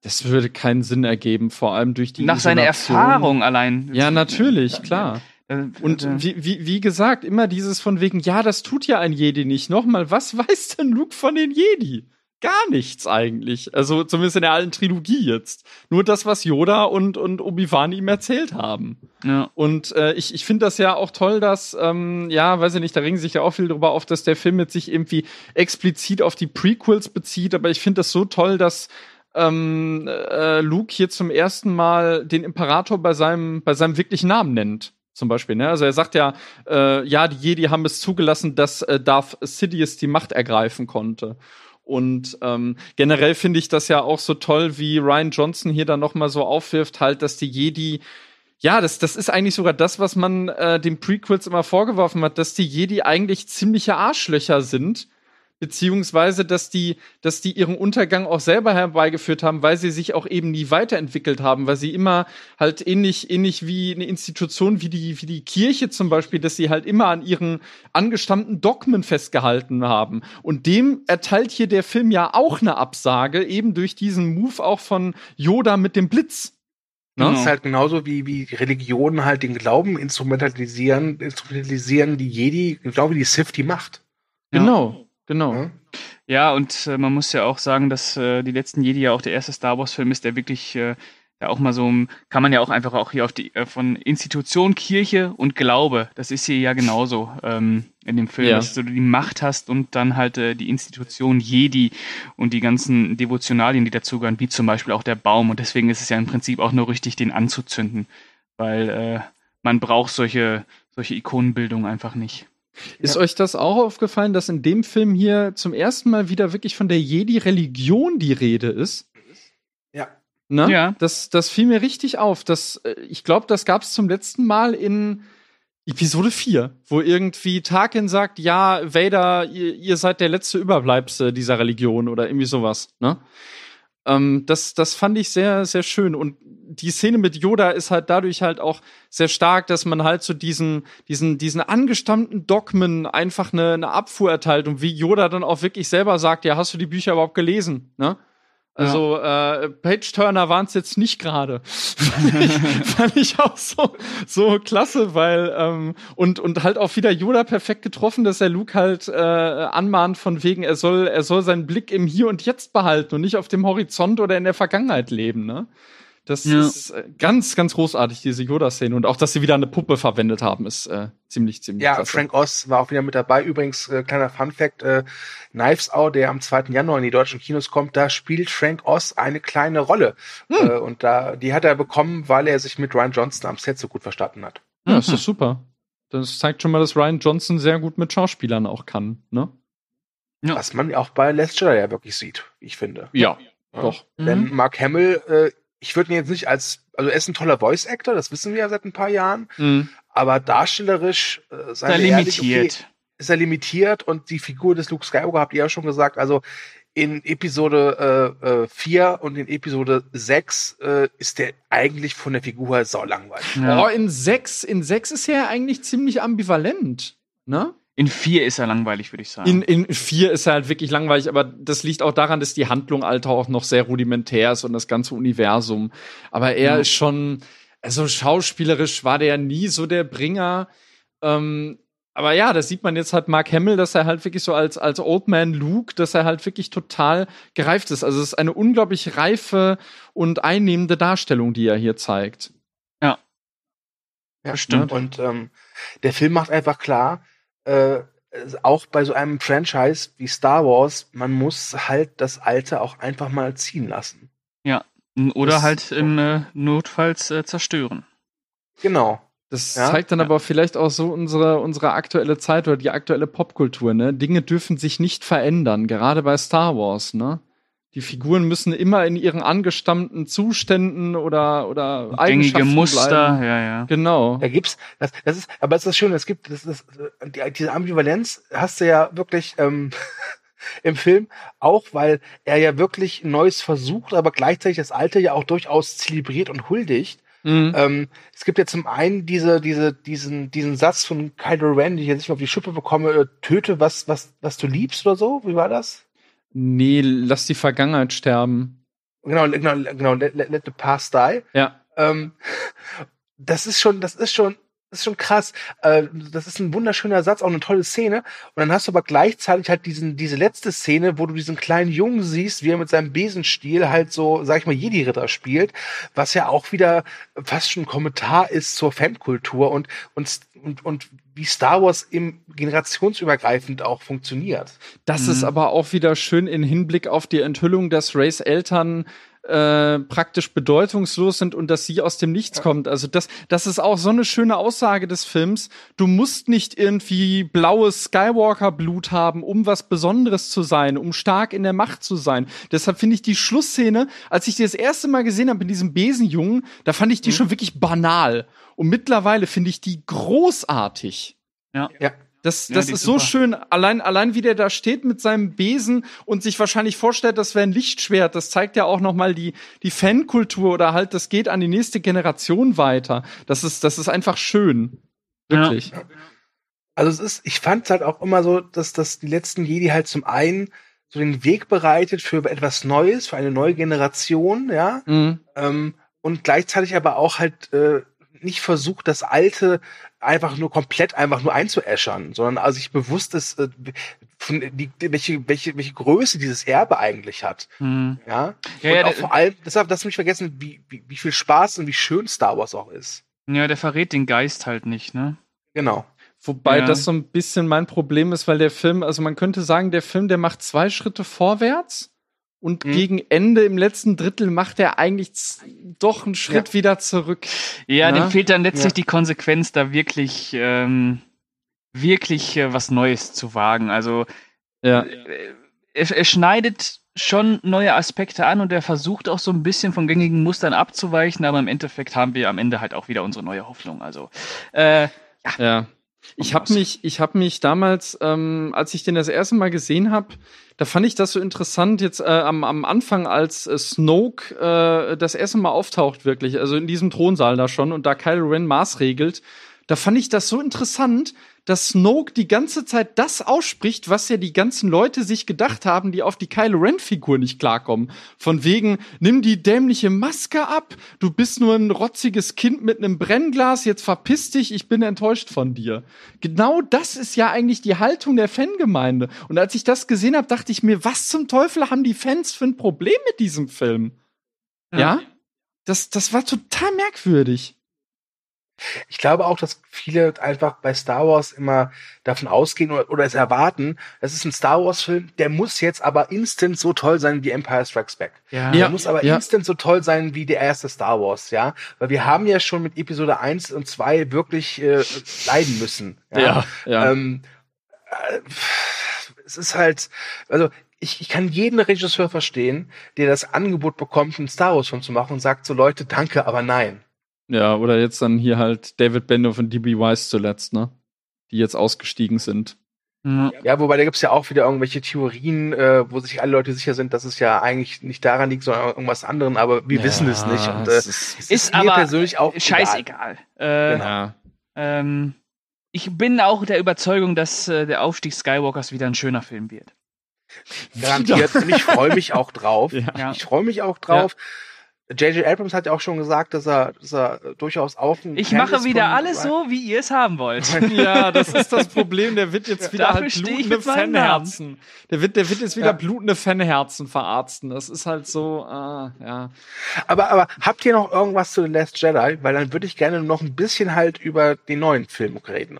Das würde keinen Sinn ergeben, vor allem durch die Nach seiner. Erfahrung allein. Ja, natürlich, klar. Äh, Und äh, wie, wie, wie gesagt, immer dieses von wegen, ja, das tut ja ein Jedi nicht. Nochmal, was (laughs) weiß denn Luke von den Jedi? Gar nichts eigentlich. Also zumindest in der alten Trilogie jetzt. Nur das, was Yoda und, und Obi-Wan ihm erzählt haben. ja. Und äh, ich, ich finde das ja auch toll, dass, ähm, ja, weiß ich nicht, da regen sich ja auch viel darüber auf, dass der Film jetzt sich irgendwie explizit auf die Prequels bezieht, aber ich finde das so toll, dass ähm, äh, Luke hier zum ersten Mal den Imperator bei seinem, bei seinem wirklichen Namen nennt. Zum Beispiel, ne? Also er sagt ja, äh, ja, die Jedi haben es zugelassen, dass äh, Darth Sidious die Macht ergreifen konnte. Und ähm, generell finde ich das ja auch so toll, wie Ryan Johnson hier dann noch mal so aufwirft, halt, dass die Jedi ja, das, das ist eigentlich sogar das, was man äh, den Prequels immer vorgeworfen hat, dass die Jedi eigentlich ziemliche Arschlöcher sind, beziehungsweise dass die, dass die ihren Untergang auch selber herbeigeführt haben, weil sie sich auch eben nie weiterentwickelt haben, weil sie immer halt ähnlich, ähnlich wie eine Institution wie die, wie die Kirche zum Beispiel, dass sie halt immer an ihren angestammten Dogmen festgehalten haben. Und dem erteilt hier der Film ja auch eine Absage, eben durch diesen Move auch von Yoda mit dem Blitz. Das Genau. ist halt genauso wie, wie Religionen halt den Glauben instrumentalisieren, instrumentalisieren die Jedi, genau wie die Sith die Macht. Ja. Genau, genau. Ja? Ja, und äh, man muss ja auch sagen, dass äh, die letzten Jedi ja auch der erste Star Wars-Film ist, der wirklich äh, ja auch mal so, kann man ja auch einfach auch hier auf die äh, von Institution, Kirche und Glaube, das ist hier ja genauso ähm, in dem Film, Ja. dass du die Macht hast und dann halt äh, die Institution Jedi und die ganzen Devotionalien, die dazugehören, wie zum Beispiel auch der Baum. Und deswegen ist es ja im Prinzip auch nur richtig, den anzuzünden, weil äh, man braucht solche, solche Ikonenbildung einfach nicht. Ist euch das auch aufgefallen, dass in dem Film hier zum ersten Mal wieder wirklich von der Jedi-Religion die Rede ist? Ja. Ne? Ja. Das, das fiel mir richtig auf. Das, äh, ich glaube, das gab es zum letzten Mal in Episode 4, wo irgendwie Tarkin sagt, ja, Vader, ihr, ihr seid der letzte Überbleibsel dieser Religion oder irgendwie sowas. Ne? Ähm, das, das fand ich sehr, sehr schön. Und die Szene mit Yoda ist halt dadurch halt auch sehr stark, dass man halt so diesen, diesen, diesen angestammten Dogmen einfach eine, eine Abfuhr erteilt und wie Yoda dann auch wirklich selber sagt, ja, hast du die Bücher überhaupt gelesen? Ne? Also äh, Page-Turner waren es jetzt nicht gerade. fand, (laughs) ich, fand ich auch so, so klasse, weil ähm, und, und halt auch wieder Yoda perfekt getroffen, dass er Luke halt äh, anmahnt von wegen, er soll, er soll seinen Blick im Hier und Jetzt behalten und nicht auf dem Horizont oder in der Vergangenheit leben, ne? Das Ja. ist äh, ganz, ganz großartig, diese Yoda-Szene. Und auch, dass sie wieder eine Puppe verwendet haben, ist äh, ziemlich, ziemlich Ja, klasse. Frank Oz war auch wieder mit dabei. Übrigens, äh, kleiner Fun Fact, äh, Knives Out, der am 2. Januar in die deutschen Kinos kommt, da spielt Frank Oz eine kleine Rolle. Hm. Äh, und da, die hat er bekommen, weil er sich mit Ryan Johnson am Set so gut verstanden hat. Ja, ist Mhm. doch super. Das zeigt schon mal, dass Ryan Johnson sehr gut mit Schauspielern auch kann, ne? Ja. Was man auch bei Last Jedi ja wirklich sieht, ich finde. Ja, Ja. doch. Denn Mark Hamill, äh, ich würde ihn jetzt nicht als, also er ist ein toller Voice-Actor, das wissen wir ja seit ein paar Jahren, Mhm. aber darstellerisch äh, seine ehrlich, limitiert. okay, ist er limitiert und die Figur des Luke Skywalker habt ihr ja schon gesagt, also in Episode äh, äh, 4 und in Episode 6 äh, ist der eigentlich von der Figur her sau langweilig. Ja. Oh, in sechs, in sechs ist er eigentlich ziemlich ambivalent, ne? In vier ist er langweilig, würde ich sagen. In, in vier ist er halt wirklich langweilig, aber das liegt auch daran, dass die Handlung Alter auch noch sehr rudimentär ist und das ganze Universum. Aber er Ja. ist schon, also schauspielerisch war der nie so der Bringer. Ähm, aber ja, das sieht man jetzt halt Mark Hamill, dass er halt wirklich so als, als Old Man Luke, dass er halt wirklich total gereift ist. Also es ist eine unglaublich reife und einnehmende Darstellung, die er hier zeigt. Ja, Bestimmt. Und ähm, der Film macht einfach klar, äh, auch bei so einem Franchise wie Star Wars, man muss halt das Alte auch einfach mal ziehen lassen. Oder Das- halt im äh, Notfalls äh, zerstören. Genau. Das Ja? zeigt dann Ja. aber vielleicht auch so unsere, unsere aktuelle Zeit oder die aktuelle Popkultur, ne? Dinge dürfen sich nicht verändern, gerade bei Star Wars, ne? Die Figuren müssen immer in ihren angestammten Zuständen oder, oder Gängige Muster, bleiben. ja, ja. Genau. Da gibt's, das, das ist, aber es ist das Schöne, es gibt, das, das, die, diese Ambivalenz hast du ja wirklich ähm, (laughs) im Film auch, weil er ja wirklich Neues versucht, aber gleichzeitig das Alte ja auch durchaus zelebriert und huldigt. Mhm. Ähm, es gibt ja zum einen diese, diese, diesen, diesen Satz von Kylo Ren, den ich jetzt nicht mehr auf die Schippe bekomme, äh, töte was, was, was du liebst oder so. Wie war das? Nee, lass die Vergangenheit sterben. Genau, genau, genau, let, let, let the past die. Ja. Ähm, das ist schon, das ist schon, das ist schon krass. Äh, das ist ein wunderschöner Satz, auch eine tolle Szene. Und dann hast du aber gleichzeitig halt diesen, diese letzte Szene, wo du diesen kleinen Jungen siehst, wie er mit seinem Besenstiel halt so, sag ich mal, Jedi-Ritter spielt, was ja auch wieder fast schon ein Kommentar ist zur Fankultur und, und, und, und wie Star Wars im generationsübergreifend auch funktioniert. Das Mhm. ist aber auch wieder schön in Hinblick auf die Enthüllung, dass Rays Eltern äh, praktisch bedeutungslos sind und dass sie aus dem Nichts kommt. Also das, das ist auch so eine schöne Aussage des Films. Du musst nicht irgendwie blaues Skywalker-Blut haben, um was Besonderes zu sein, um stark in der Macht zu sein. Deshalb finde ich die Schlussszene, als ich die das erste Mal gesehen habe in diesem Besenjungen, da fand ich die schon wirklich banal. Und mittlerweile finde ich die großartig. Ja. Ja. Das, Ja, das ist ist so super. schön. Allein, allein wie der da steht mit seinem Besen und sich wahrscheinlich vorstellt, das wäre ein Lichtschwert. Das zeigt ja auch noch mal die, die Fankultur oder halt, das geht an die nächste Generation weiter. Das ist, das ist einfach schön. Wirklich. Also es ist, ich fand halt auch immer so, dass, dass die letzten Jedi halt zum einen so den Weg bereitet für etwas Neues, für eine neue Generation, ja, Mhm. ähm, und gleichzeitig aber auch halt äh, nicht versucht, das Alte einfach nur komplett einfach nur einzuäschern, sondern also sich bewusst ist, äh, von, die, welche, welche, welche Größe dieses Erbe eigentlich hat. Mhm. Ja, Ja, und ja, auch vor allem, deshalb du nicht vergessen, wie, wie, wie viel Spaß und wie schön Star Wars auch ist. Ja, der verrät den Geist halt nicht, ne? Genau. Wobei Ja. das so ein bisschen mein Problem ist, weil der Film, also man könnte sagen, der Film, der macht zwei Schritte vorwärts und Mhm. gegen Ende im letzten Drittel macht er eigentlich doch einen Schritt wieder zurück. Ja, Na? dem fehlt dann letztlich Ja. die Konsequenz, da wirklich, ähm, wirklich äh, was Neues zu wagen. Also Ja. äh, er, er schneidet schon neue Aspekte an und er versucht auch so ein bisschen von gängigen Mustern abzuweichen, aber im Endeffekt haben wir am Ende halt auch wieder unsere neue Hoffnung. Also äh, Ja. Ich habe mich, ich habe mich damals, ähm, als ich den das erste Mal gesehen habe, da fand ich das so interessant jetzt äh, am, am Anfang, als äh, Snoke äh, das erste Mal auftaucht wirklich, also in diesem Thronsaal da schon und da Kylo Ren maßregelt, da fand ich das so interessant, dass Snoke die ganze Zeit das ausspricht, was ja die ganzen Leute sich gedacht haben, die auf die Kylo Ren-Figur nicht klarkommen. Von wegen, nimm die dämliche Maske ab, du bist nur ein rotziges Kind mit einem Brennglas, jetzt verpiss dich, ich bin enttäuscht von dir. Genau das ist ja eigentlich die Haltung der Fangemeinde. Und als ich das gesehen habe, dachte ich mir, was zum Teufel haben die Fans für ein Problem mit diesem Film? Ja? Das, das war total merkwürdig. Ich glaube auch, dass viele einfach bei Star Wars immer davon ausgehen oder, oder es erwarten, das ist ein Star Wars-Film, der muss jetzt aber instant so toll sein wie Empire Strikes Back. ja. Der Ja. muss aber ja. instant so toll sein wie der erste Star Wars, ja. Weil wir haben ja schon mit Episode 1 und 2 wirklich äh, leiden müssen. ja. Ähm, äh, es ist halt, also ich, ich kann jeden Regisseur verstehen, der das Angebot bekommt, einen Star Wars-Film zu machen und sagt so, Leute, danke, aber nein. Ja, oder jetzt dann hier halt David Benioff und DB Weiss zuletzt, ne? Die jetzt ausgestiegen sind. Ja. Ja, wobei da gibt's ja auch wieder irgendwelche Theorien, äh, wo sich alle Leute sicher sind, dass es ja eigentlich nicht daran liegt, sondern irgendwas anderem, aber wir wissen es nicht. Und, äh, es es ist, Ist mir aber persönlich auch scheißegal. Äh, Genau. ja. ähm, ich bin auch der Überzeugung, dass äh, der Aufstieg Skywalkers wieder ein schöner Film wird. Garantiert. Und ich freue (laughs) mich auch drauf. Ja. Ja. Ich freue mich auch drauf. J.J. Abrams hat ja auch schon gesagt, dass er, dass er durchaus auf dem Ich Fan mache ist wieder alles so, wie ihr es haben wollt. (laughs) ja, das ist das Problem. Der wird jetzt (laughs) wieder halt blutende Fanherzen. Der wird, der wird jetzt wieder Ja. blutende Fanherzen verarzten. Das ist halt so, ah, ja. Aber, aber habt ihr noch irgendwas zu The Last Jedi? Weil dann würde ich gerne noch ein bisschen halt über den neuen Film reden.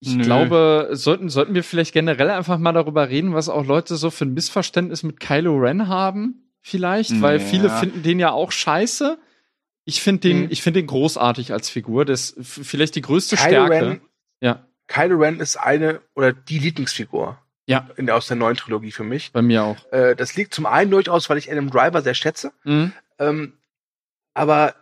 Ich Nö. glaube, sollten, sollten wir vielleicht generell einfach mal darüber reden, was auch Leute so für ein Missverständnis mit Kylo Ren haben, vielleicht, weil Ja. viele finden den ja auch scheiße. Ich finde den, Mhm. ich finde den großartig als Figur. Das ist vielleicht die größte Kylo Stärke. Ren, Ja, Kylo Ren ist eine oder die Lieblingsfigur ja, in der, aus der neuen Trilogie für mich. bei mir auch. Äh, das liegt zum einen durchaus, weil ich Adam Driver sehr schätze. Mhm. Ähm, aber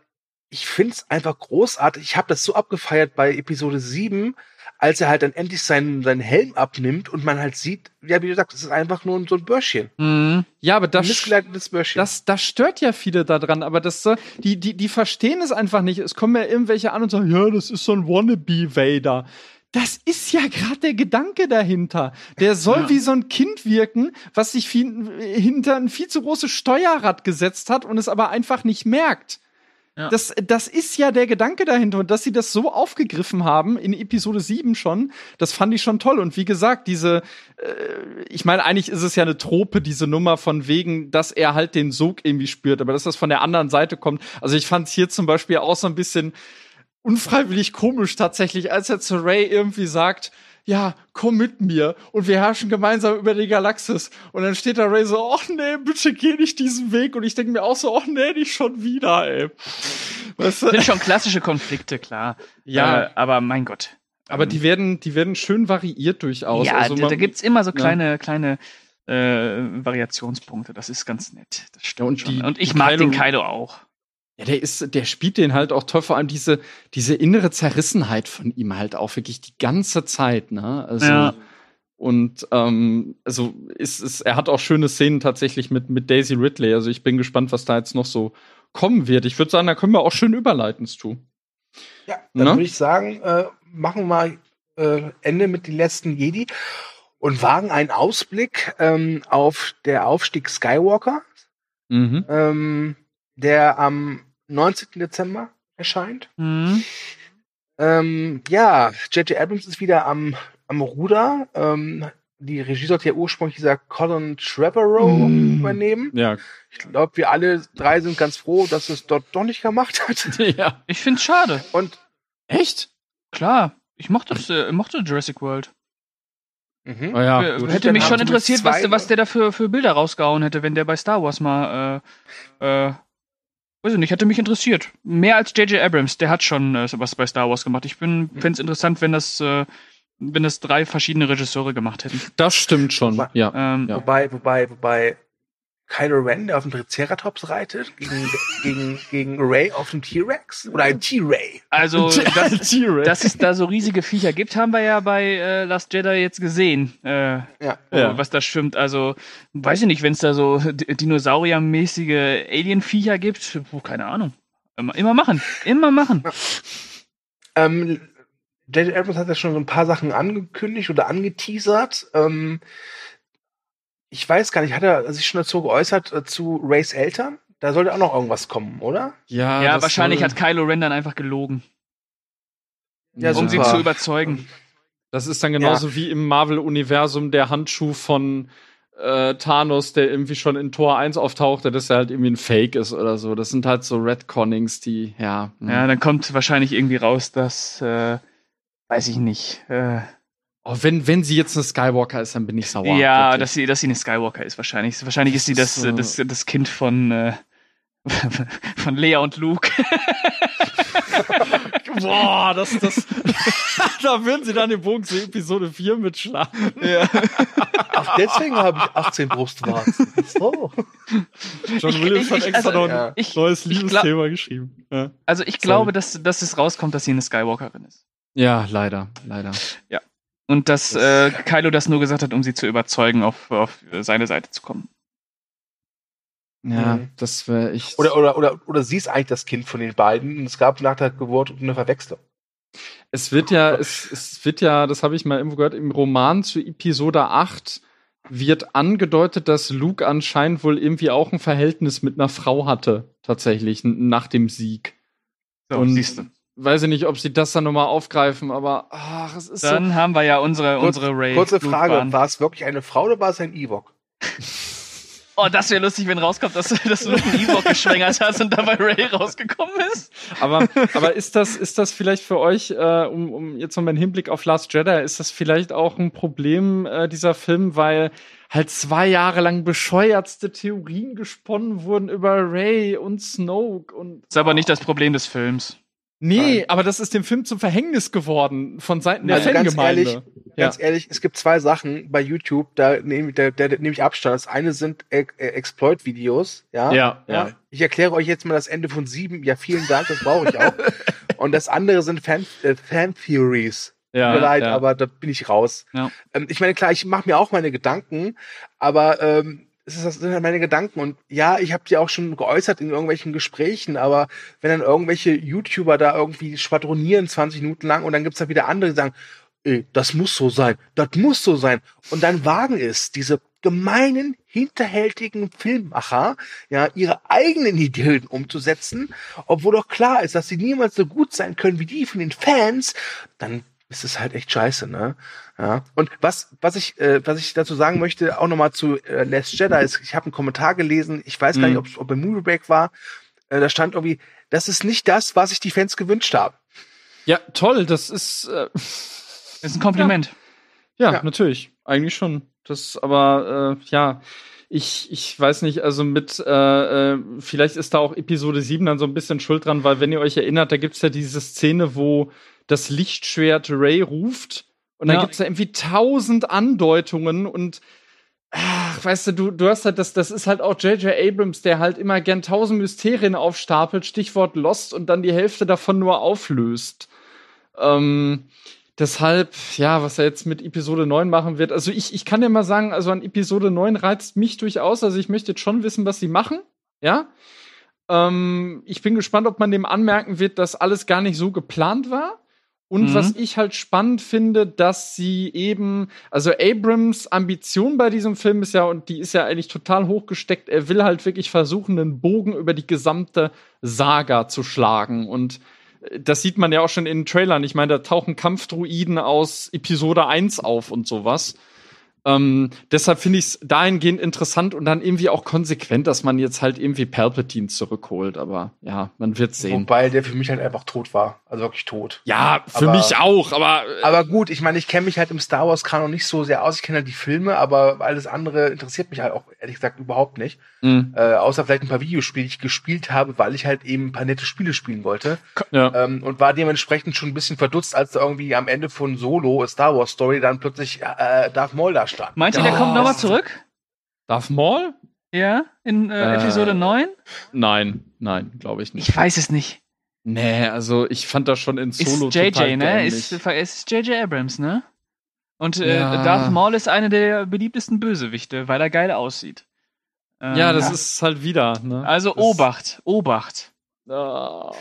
ich find's einfach großartig. Ich habe das so abgefeiert bei Episode 7, als er halt dann endlich seinen, seinen Helm abnimmt und man halt sieht, ja, wie du sagst, es ist einfach nur so ein Börschchen. Mhm. Ja, aber Ein das, missgeleitetes Börschchen. das, das stört ja viele daran, aber das, die, die, die verstehen es einfach nicht. Es kommen ja irgendwelche an und sagen, ja, das ist so ein Wannabe-Vader. Das ist ja gerade der Gedanke dahinter. Der soll Ja. wie so ein Kind wirken, was sich viel, hinter ein viel zu großes Steuerrad gesetzt hat und es aber einfach nicht merkt. Ja. Das, das ist ja der Gedanke dahinter. Und dass sie das so aufgegriffen haben in Episode 7 schon, das fand ich schon toll. Und wie gesagt, diese, äh, ich meine, eigentlich ist es ja eine Trope, diese Nummer von wegen, dass er halt den Sog irgendwie spürt, aber dass das von der anderen Seite kommt. Also ich fand es hier zum Beispiel auch so ein bisschen unfreiwillig komisch tatsächlich, als er zu Ray irgendwie sagt, ja, komm mit mir und wir herrschen gemeinsam über die Galaxis. Und dann steht da Ray so, ach nee, bitte geh nicht diesen Weg. Und ich denke mir auch so, ach nee, nicht schon wieder, ey. Du? Sind schon klassische Konflikte, klar. Ja. Äh, aber mein Gott. Aber die werden, die werden schön variiert durchaus. ja, also da, man- da gibt's immer so Ja. kleine, kleine äh, Variationspunkte. Das ist ganz nett. Das stimmt und schon. die- und ich mag Kylo- den Kylo auch. Ja, der ist, der spielt den halt auch toll, vor allem diese, diese innere Zerrissenheit von ihm halt auch wirklich die ganze Zeit, ne? Also, Ja. und ähm, also ist, ist, er hat auch schöne Szenen tatsächlich mit, mit Daisy Ridley. Also ich bin gespannt, was da jetzt noch so kommen wird. Ich würde sagen, da können wir auch schön überleiten, Stu. Ja, dann Ne? würde ich sagen, äh, machen wir mal äh, Ende mit den letzten Jedi und wagen einen Ausblick ähm, auf der Aufstieg Skywalker, Mhm. ähm, der am 19. Dezember erscheint. Mhm. Ähm, ja, J.J. Abrams ist wieder am, am Ruder. Ähm, die Regie sollte ja ursprünglich dieser Colin Trevorrow Mm. übernehmen. Ja. Ich glaube, wir alle drei sind ganz froh, dass es dort doch nicht gemacht hat. (laughs) ja. Ich find's schade. Und Echt? Klar. Ich mochte, das, äh, mochte Jurassic World. mhm. Oh ja, Äh, gut. hätte Dann mich schon sie interessiert, was, was der da für, für Bilder rausgehauen hätte, wenn der bei Star Wars mal, äh, äh, weiß ich nicht, hätte mich interessiert. Mehr als J.J. Abrams, der hat schon äh, was bei Star Wars gemacht. Ich bin, fände es interessant, wenn das, äh, wenn das drei verschiedene Regisseure gemacht hätten. Das stimmt schon. Wa- Ja. Ähm, Ja. Wobei, wobei, wobei Kylo Ren, der auf dem Triceratops reitet, gegen, (laughs) gegen, gegen Ray auf dem T-Rex? Oder ein T-Ray? Also, (laughs) das, T-Rex. dass es da so riesige Viecher gibt, haben wir ja bei äh, Last Jedi jetzt gesehen. Äh, Ja. Ja. was da schwimmt. Also, weiß ich nicht, wenn es da so (laughs) Dinosauriermäßige Alien-Viecher gibt, puh, keine Ahnung. Immer, immer machen, immer machen. Ähm, J.J. Abrams hat ja schon so ein paar Sachen angekündigt oder angeteasert. Ähm, ich weiß gar nicht, hat er sich schon dazu geäußert, äh, zu Rays Eltern? Da sollte auch noch irgendwas kommen, oder? ja, ja, wahrscheinlich soll- hat Kylo Ren dann einfach gelogen, Ja, um sie zu überzeugen. Das ist dann genauso wie im Marvel-Universum der Handschuh von äh, Thanos, der irgendwie schon in Tor 1 auftauchte, dass er halt irgendwie ein Fake ist oder so. Das sind halt so Redconnings, die, ja. hm. Ja, dann kommt wahrscheinlich irgendwie raus, dass, äh, weiß ich nicht. Äh, Oh, wenn, wenn sie jetzt eine Skywalker ist, dann bin ich sauer. ja, Wirklich. dass sie, dass sie eine Skywalker ist, wahrscheinlich. Wahrscheinlich ist sie das, So. das, das Kind von, äh, (laughs) von Lea und Luke. (laughs) Boah, das, das. (laughs) da würden sie dann den Bogen zu Episode 4 mitschlagen. Ach, deswegen habe ich 18 Brustwarzen. So. John Ich- Williams ich- hat extra also, noch ein ja. ich- neues Liebesthema geschrieben. Ja. Also ich glaube, dass, dass es rauskommt, dass sie eine Skywalkerin ist. ja, leider, leider. Und dass äh, Kylo das nur gesagt hat, um sie zu überzeugen, auf, auf seine Seite zu kommen. Ja, Mhm. das wäre echt. Oder, oder, oder, oder sie ist eigentlich das Kind von den beiden und es gab nach der Geburt eine Verwechslung. Es wird ja, es, es wird ja, das habe ich mal irgendwo gehört, im Roman zu Episode 8 wird angedeutet, dass Luke anscheinend wohl irgendwie auch ein Verhältnis mit einer Frau hatte, tatsächlich, nach dem Sieg. So, Und siehst du. Weiß ich nicht, ob sie das dann nochmal aufgreifen, aber ach, es ist Dann haben wir ja unsere, Kurz- unsere Ray. Kurze Frage, war es wirklich eine Frau oder war es ein Ewok? (laughs) Oh, das wäre lustig, wenn rauskommt, dass, dass du einen Ewok geschwängert hast und dabei Ray rausgekommen ist. so. Aber, (laughs) aber ist das, ist das vielleicht für euch, äh, um, um jetzt nochmal einen Hinblick auf Last Jedi, ist das vielleicht auch ein Problem, äh, dieser Film, weil halt zwei Jahre lang bescheuertste Theorien gesponnen wurden über Ray und Snoke und Ist aber nicht das Problem des Films. Nee, Nein. aber das ist dem Film zum Verhängnis geworden von Seiten der Also ganz Fangemeinde. ehrlich, Ganz ehrlich, es gibt zwei Sachen bei YouTube, da nehme da, da, nehme ich Abstand. Das eine sind äh, äh, Exploit-Videos, ja? ja, ja. Ich erkläre euch jetzt mal das Ende von sieben. Ja, vielen Dank, das brauche ich auch. (laughs) Und das andere sind Fan, äh, Fan-Theories. ja, Tut mir leid, ja. aber da bin ich raus. Ja. Ähm, ich meine, klar, ich mache mir auch meine Gedanken, aber ähm, das sind halt meine Gedanken. Und ja, ich habe die auch schon geäußert in irgendwelchen Gesprächen, aber wenn dann irgendwelche YouTuber da irgendwie schwadronieren 20 Minuten lang und dann gibt's da wieder andere, die sagen, ey, das muss so sein, das muss so sein. Und dann wagen es diese gemeinen, hinterhältigen Filmmacher, ja, ihre eigenen Ideen umzusetzen, obwohl doch klar ist, dass sie niemals so gut sein können wie die von den Fans, dann ist es halt echt scheiße, ne? Ja. Und was, was ich, äh, was ich dazu sagen möchte, auch nochmal zu äh, Last Jedi, ist, ich habe einen Kommentar gelesen, ich weiß gar Mhm. nicht, ob es ob bei Movie Break war, äh, da stand irgendwie, das ist nicht das, was sich die Fans gewünscht haben. ja, toll, das ist äh, Das ist ein Kompliment. ja, Ja. natürlich, eigentlich schon. Das aber äh, ja, ich, ich weiß nicht, also mit äh, äh, vielleicht ist da auch Episode 7 dann so ein bisschen schuld dran, weil wenn ihr euch erinnert, da gibt's ja diese Szene, wo das Lichtschwert Ray ruft und dann Ja. gibt's da irgendwie tausend Andeutungen und Ach, weißt du, du, du hast halt das, das ist halt auch J.J. Abrams, der halt immer gern tausend Mysterien aufstapelt, Stichwort Lost und dann die Hälfte davon nur auflöst. Ähm, deshalb, ja, was er jetzt mit Episode 9 machen wird. Also ich, ich kann dir mal sagen, also an Episode 9 reizt mich durchaus. Also ich möchte jetzt schon wissen, was sie machen. Ja. Ähm, ich bin gespannt, ob man dem anmerken wird, dass alles gar nicht so geplant war. Und Mhm. was ich halt spannend finde, dass sie eben, also Abrams Ambition bei diesem Film ist ja, und die ist ja eigentlich total hochgesteckt, er will halt wirklich versuchen, einen Bogen über die gesamte Saga zu schlagen. Und äh, das sieht man ja auch schon in den Trailern. Ich meine, da tauchen Kampfdruiden aus Episode 1 auf und sowas. Ähm, deshalb finde ich es dahingehend interessant und dann irgendwie auch konsequent, dass man jetzt halt irgendwie Palpatine zurückholt. Aber ja, man wird sehen. Wobei der für mich halt einfach tot war. Also wirklich tot. Ja, für Aber- mich auch, aber äh, Aber gut, ich meine, ich kenne mich halt im Star Wars Kanon nicht so sehr aus. Ich kenne halt die Filme, aber alles andere interessiert mich halt auch ehrlich gesagt überhaupt nicht. mh, Äh, außer vielleicht ein paar Videospiele, die ich gespielt habe, weil ich halt eben ein paar nette Spiele spielen wollte. ja. Ähm, und war dementsprechend schon ein bisschen verdutzt, als da irgendwie am Ende von Solo, a Star Wars Story, dann plötzlich äh, Darth Maul da stand. Meint ihr, der Ja. kommt nochmal zurück? Darth Maul? Ja, in äh, Äh, Episode 9? Nein, nein, glaube ich nicht. Ich weiß es nicht. Nee, also ich fand das schon in Solo Ist JJ, total ne? Ist, ist JJ Abrams, ne? Und äh, Ja. Darth Maul ist einer der beliebtesten Bösewichte, weil er geil aussieht. Ähm, ja, das ist halt wieder, ne? Also das, Obacht, Obacht. Ah.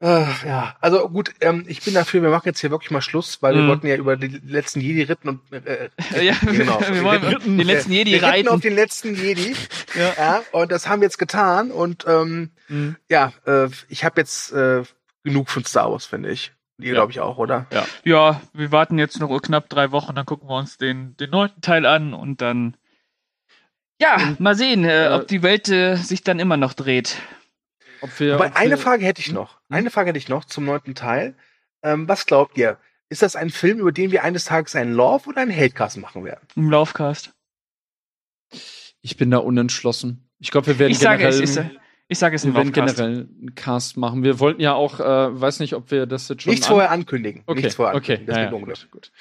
Äh, ja, also gut, ähm, ich bin dafür, wir machen jetzt hier wirklich mal Schluss, weil wir Mhm. wollten ja über die letzten Jedi ritten und äh, (laughs) Ja, genau. wir wollen ritten, den letzten äh, Jedi wir ritten auf reiten. den letzten Jedi. Ja. Ja, und das haben wir jetzt getan und ähm, Mhm. ja, äh, ich habe jetzt äh, genug von Star Wars, finde ich. Ihr Ja. glaube ich auch, oder? Ja, wir warten jetzt noch knapp drei Wochen, dann gucken wir uns den, den neunten Teil an und dann. Ja, mal sehen, äh, äh, ob die Welt äh, sich dann immer noch dreht. Ob wir, Aber ob eine wir, Frage hätte ich noch. Eine Frage hätte ich noch zum neunten Teil. Ähm, was glaubt ihr? Ist das ein Film, über den wir eines Tages einen Love oder einen Hatecast machen werden? Im Laufcast. Ich bin da unentschlossen. Ich glaube, wir werden Ich sage generell, es, ich, ich sage es im wir werden Laufcast. generell einen Cast machen. Wir wollten ja auch, äh, weiß nicht, ob wir das jetzt schon Nichts an- vorher ankündigen. Okay, Nichts vorher okay, ankündigen. Das ja, geht ja, gut, gut.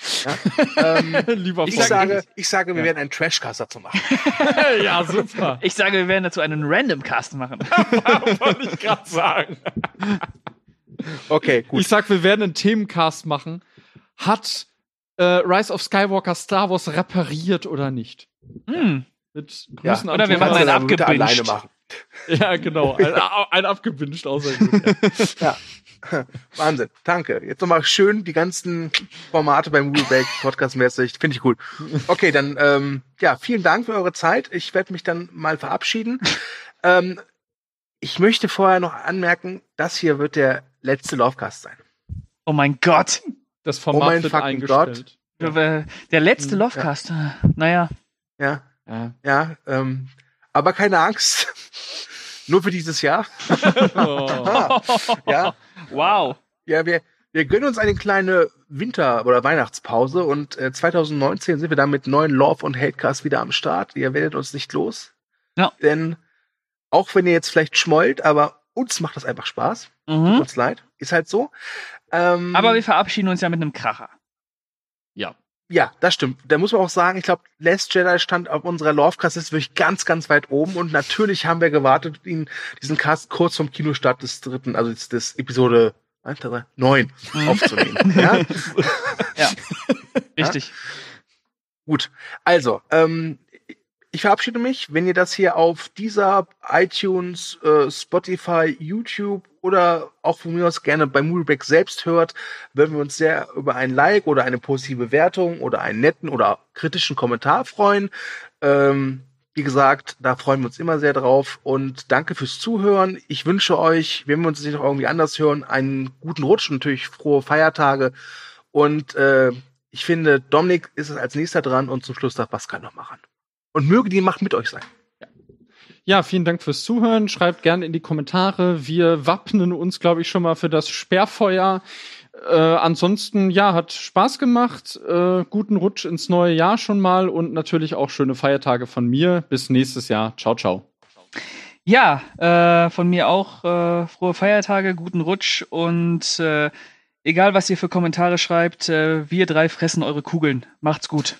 (laughs) Ja? ähm, Lieber ich, sag- sage, ich sage, wir Ja. werden einen Trashcast dazu machen. (laughs) ja, super. Ich sage, wir werden dazu einen Randomcast machen. (laughs) Wollte ich gerade sagen. Okay, gut. Ich sag, wir werden einen Themencast machen. Hat äh, Rise of Skywalker Star Wars repariert oder nicht? Hm. Mit ja. Grüßen Oder an wir machen einen abgebinged. alleine machen. Ja, genau. Ein, ein abgewünscht, außer (laughs) ja. Wahnsinn. Danke. Jetzt nochmal schön die ganzen Formate beim Google Back Podcast-mäßig. Finde ich gut. Okay, dann, ähm, ja, vielen Dank für eure Zeit. Ich werde mich dann mal verabschieden. ähm, ich möchte vorher noch anmerken, das hier wird der letzte Lovecast sein. Oh mein Gott. Das Oh Format mein wird eingestellt. Äh, Der letzte Hm, Lovecast. Naja. Ja, Ja. ja, ähm, aber keine Angst. (laughs) Nur für dieses Jahr. Oh. (laughs) Ja, Wow. ja, wir, wir gönnen uns eine kleine Winter- oder Weihnachtspause und äh, 2019 sind wir dann mit neuen Love und Hatecast wieder am Start. Ihr werdet uns nicht los. Ja. Denn auch wenn ihr jetzt vielleicht schmollt, aber uns macht das einfach Spaß. Tut Mhm. uns leid. Ist halt so. Ähm, Aber wir verabschieden uns ja mit einem Kracher. Ja. Ja, das stimmt. Da muss man auch sagen, ich glaube, Last Jedi stand auf unserer Lovecast-Liste wirklich ganz, ganz weit oben. Und natürlich haben wir gewartet, ihn, diesen Cast kurz vom Kinostart des dritten, also des, des Episode 9 Mhm. aufzunehmen. (laughs) ja? Richtig. Gut, also, ähm, ich verabschiede mich. Wenn ihr das hier auf dieser iTunes, äh, Spotify, YouTube oder auch von mir aus gerne bei Movieback selbst hört, würden wir uns sehr über ein Like oder eine positive Bewertung oder einen netten oder kritischen Kommentar freuen. Ähm, wie gesagt, da freuen wir uns immer sehr drauf und danke fürs Zuhören. Ich wünsche euch, wenn wir uns nicht noch irgendwie anders hören, einen guten Rutsch natürlich frohe Feiertage und äh, ich finde, Dominik ist es als nächster dran und zum Schluss darf Pascal noch machen. Und möge die Macht mit euch sein. Ja, vielen Dank fürs Zuhören. Schreibt gerne in die Kommentare. Wir wappnen uns, glaube ich, schon mal für das Sperrfeuer. Äh, ansonsten, ja, hat Spaß gemacht. Äh, guten Rutsch ins neue Jahr schon mal und natürlich auch schöne Feiertage von mir. Bis nächstes Jahr. Ciao, ciao. Ja, äh, von mir auch äh, frohe Feiertage, guten Rutsch und äh, egal was ihr für Kommentare schreibt, äh, wir drei fressen eure Kugeln. Macht's gut.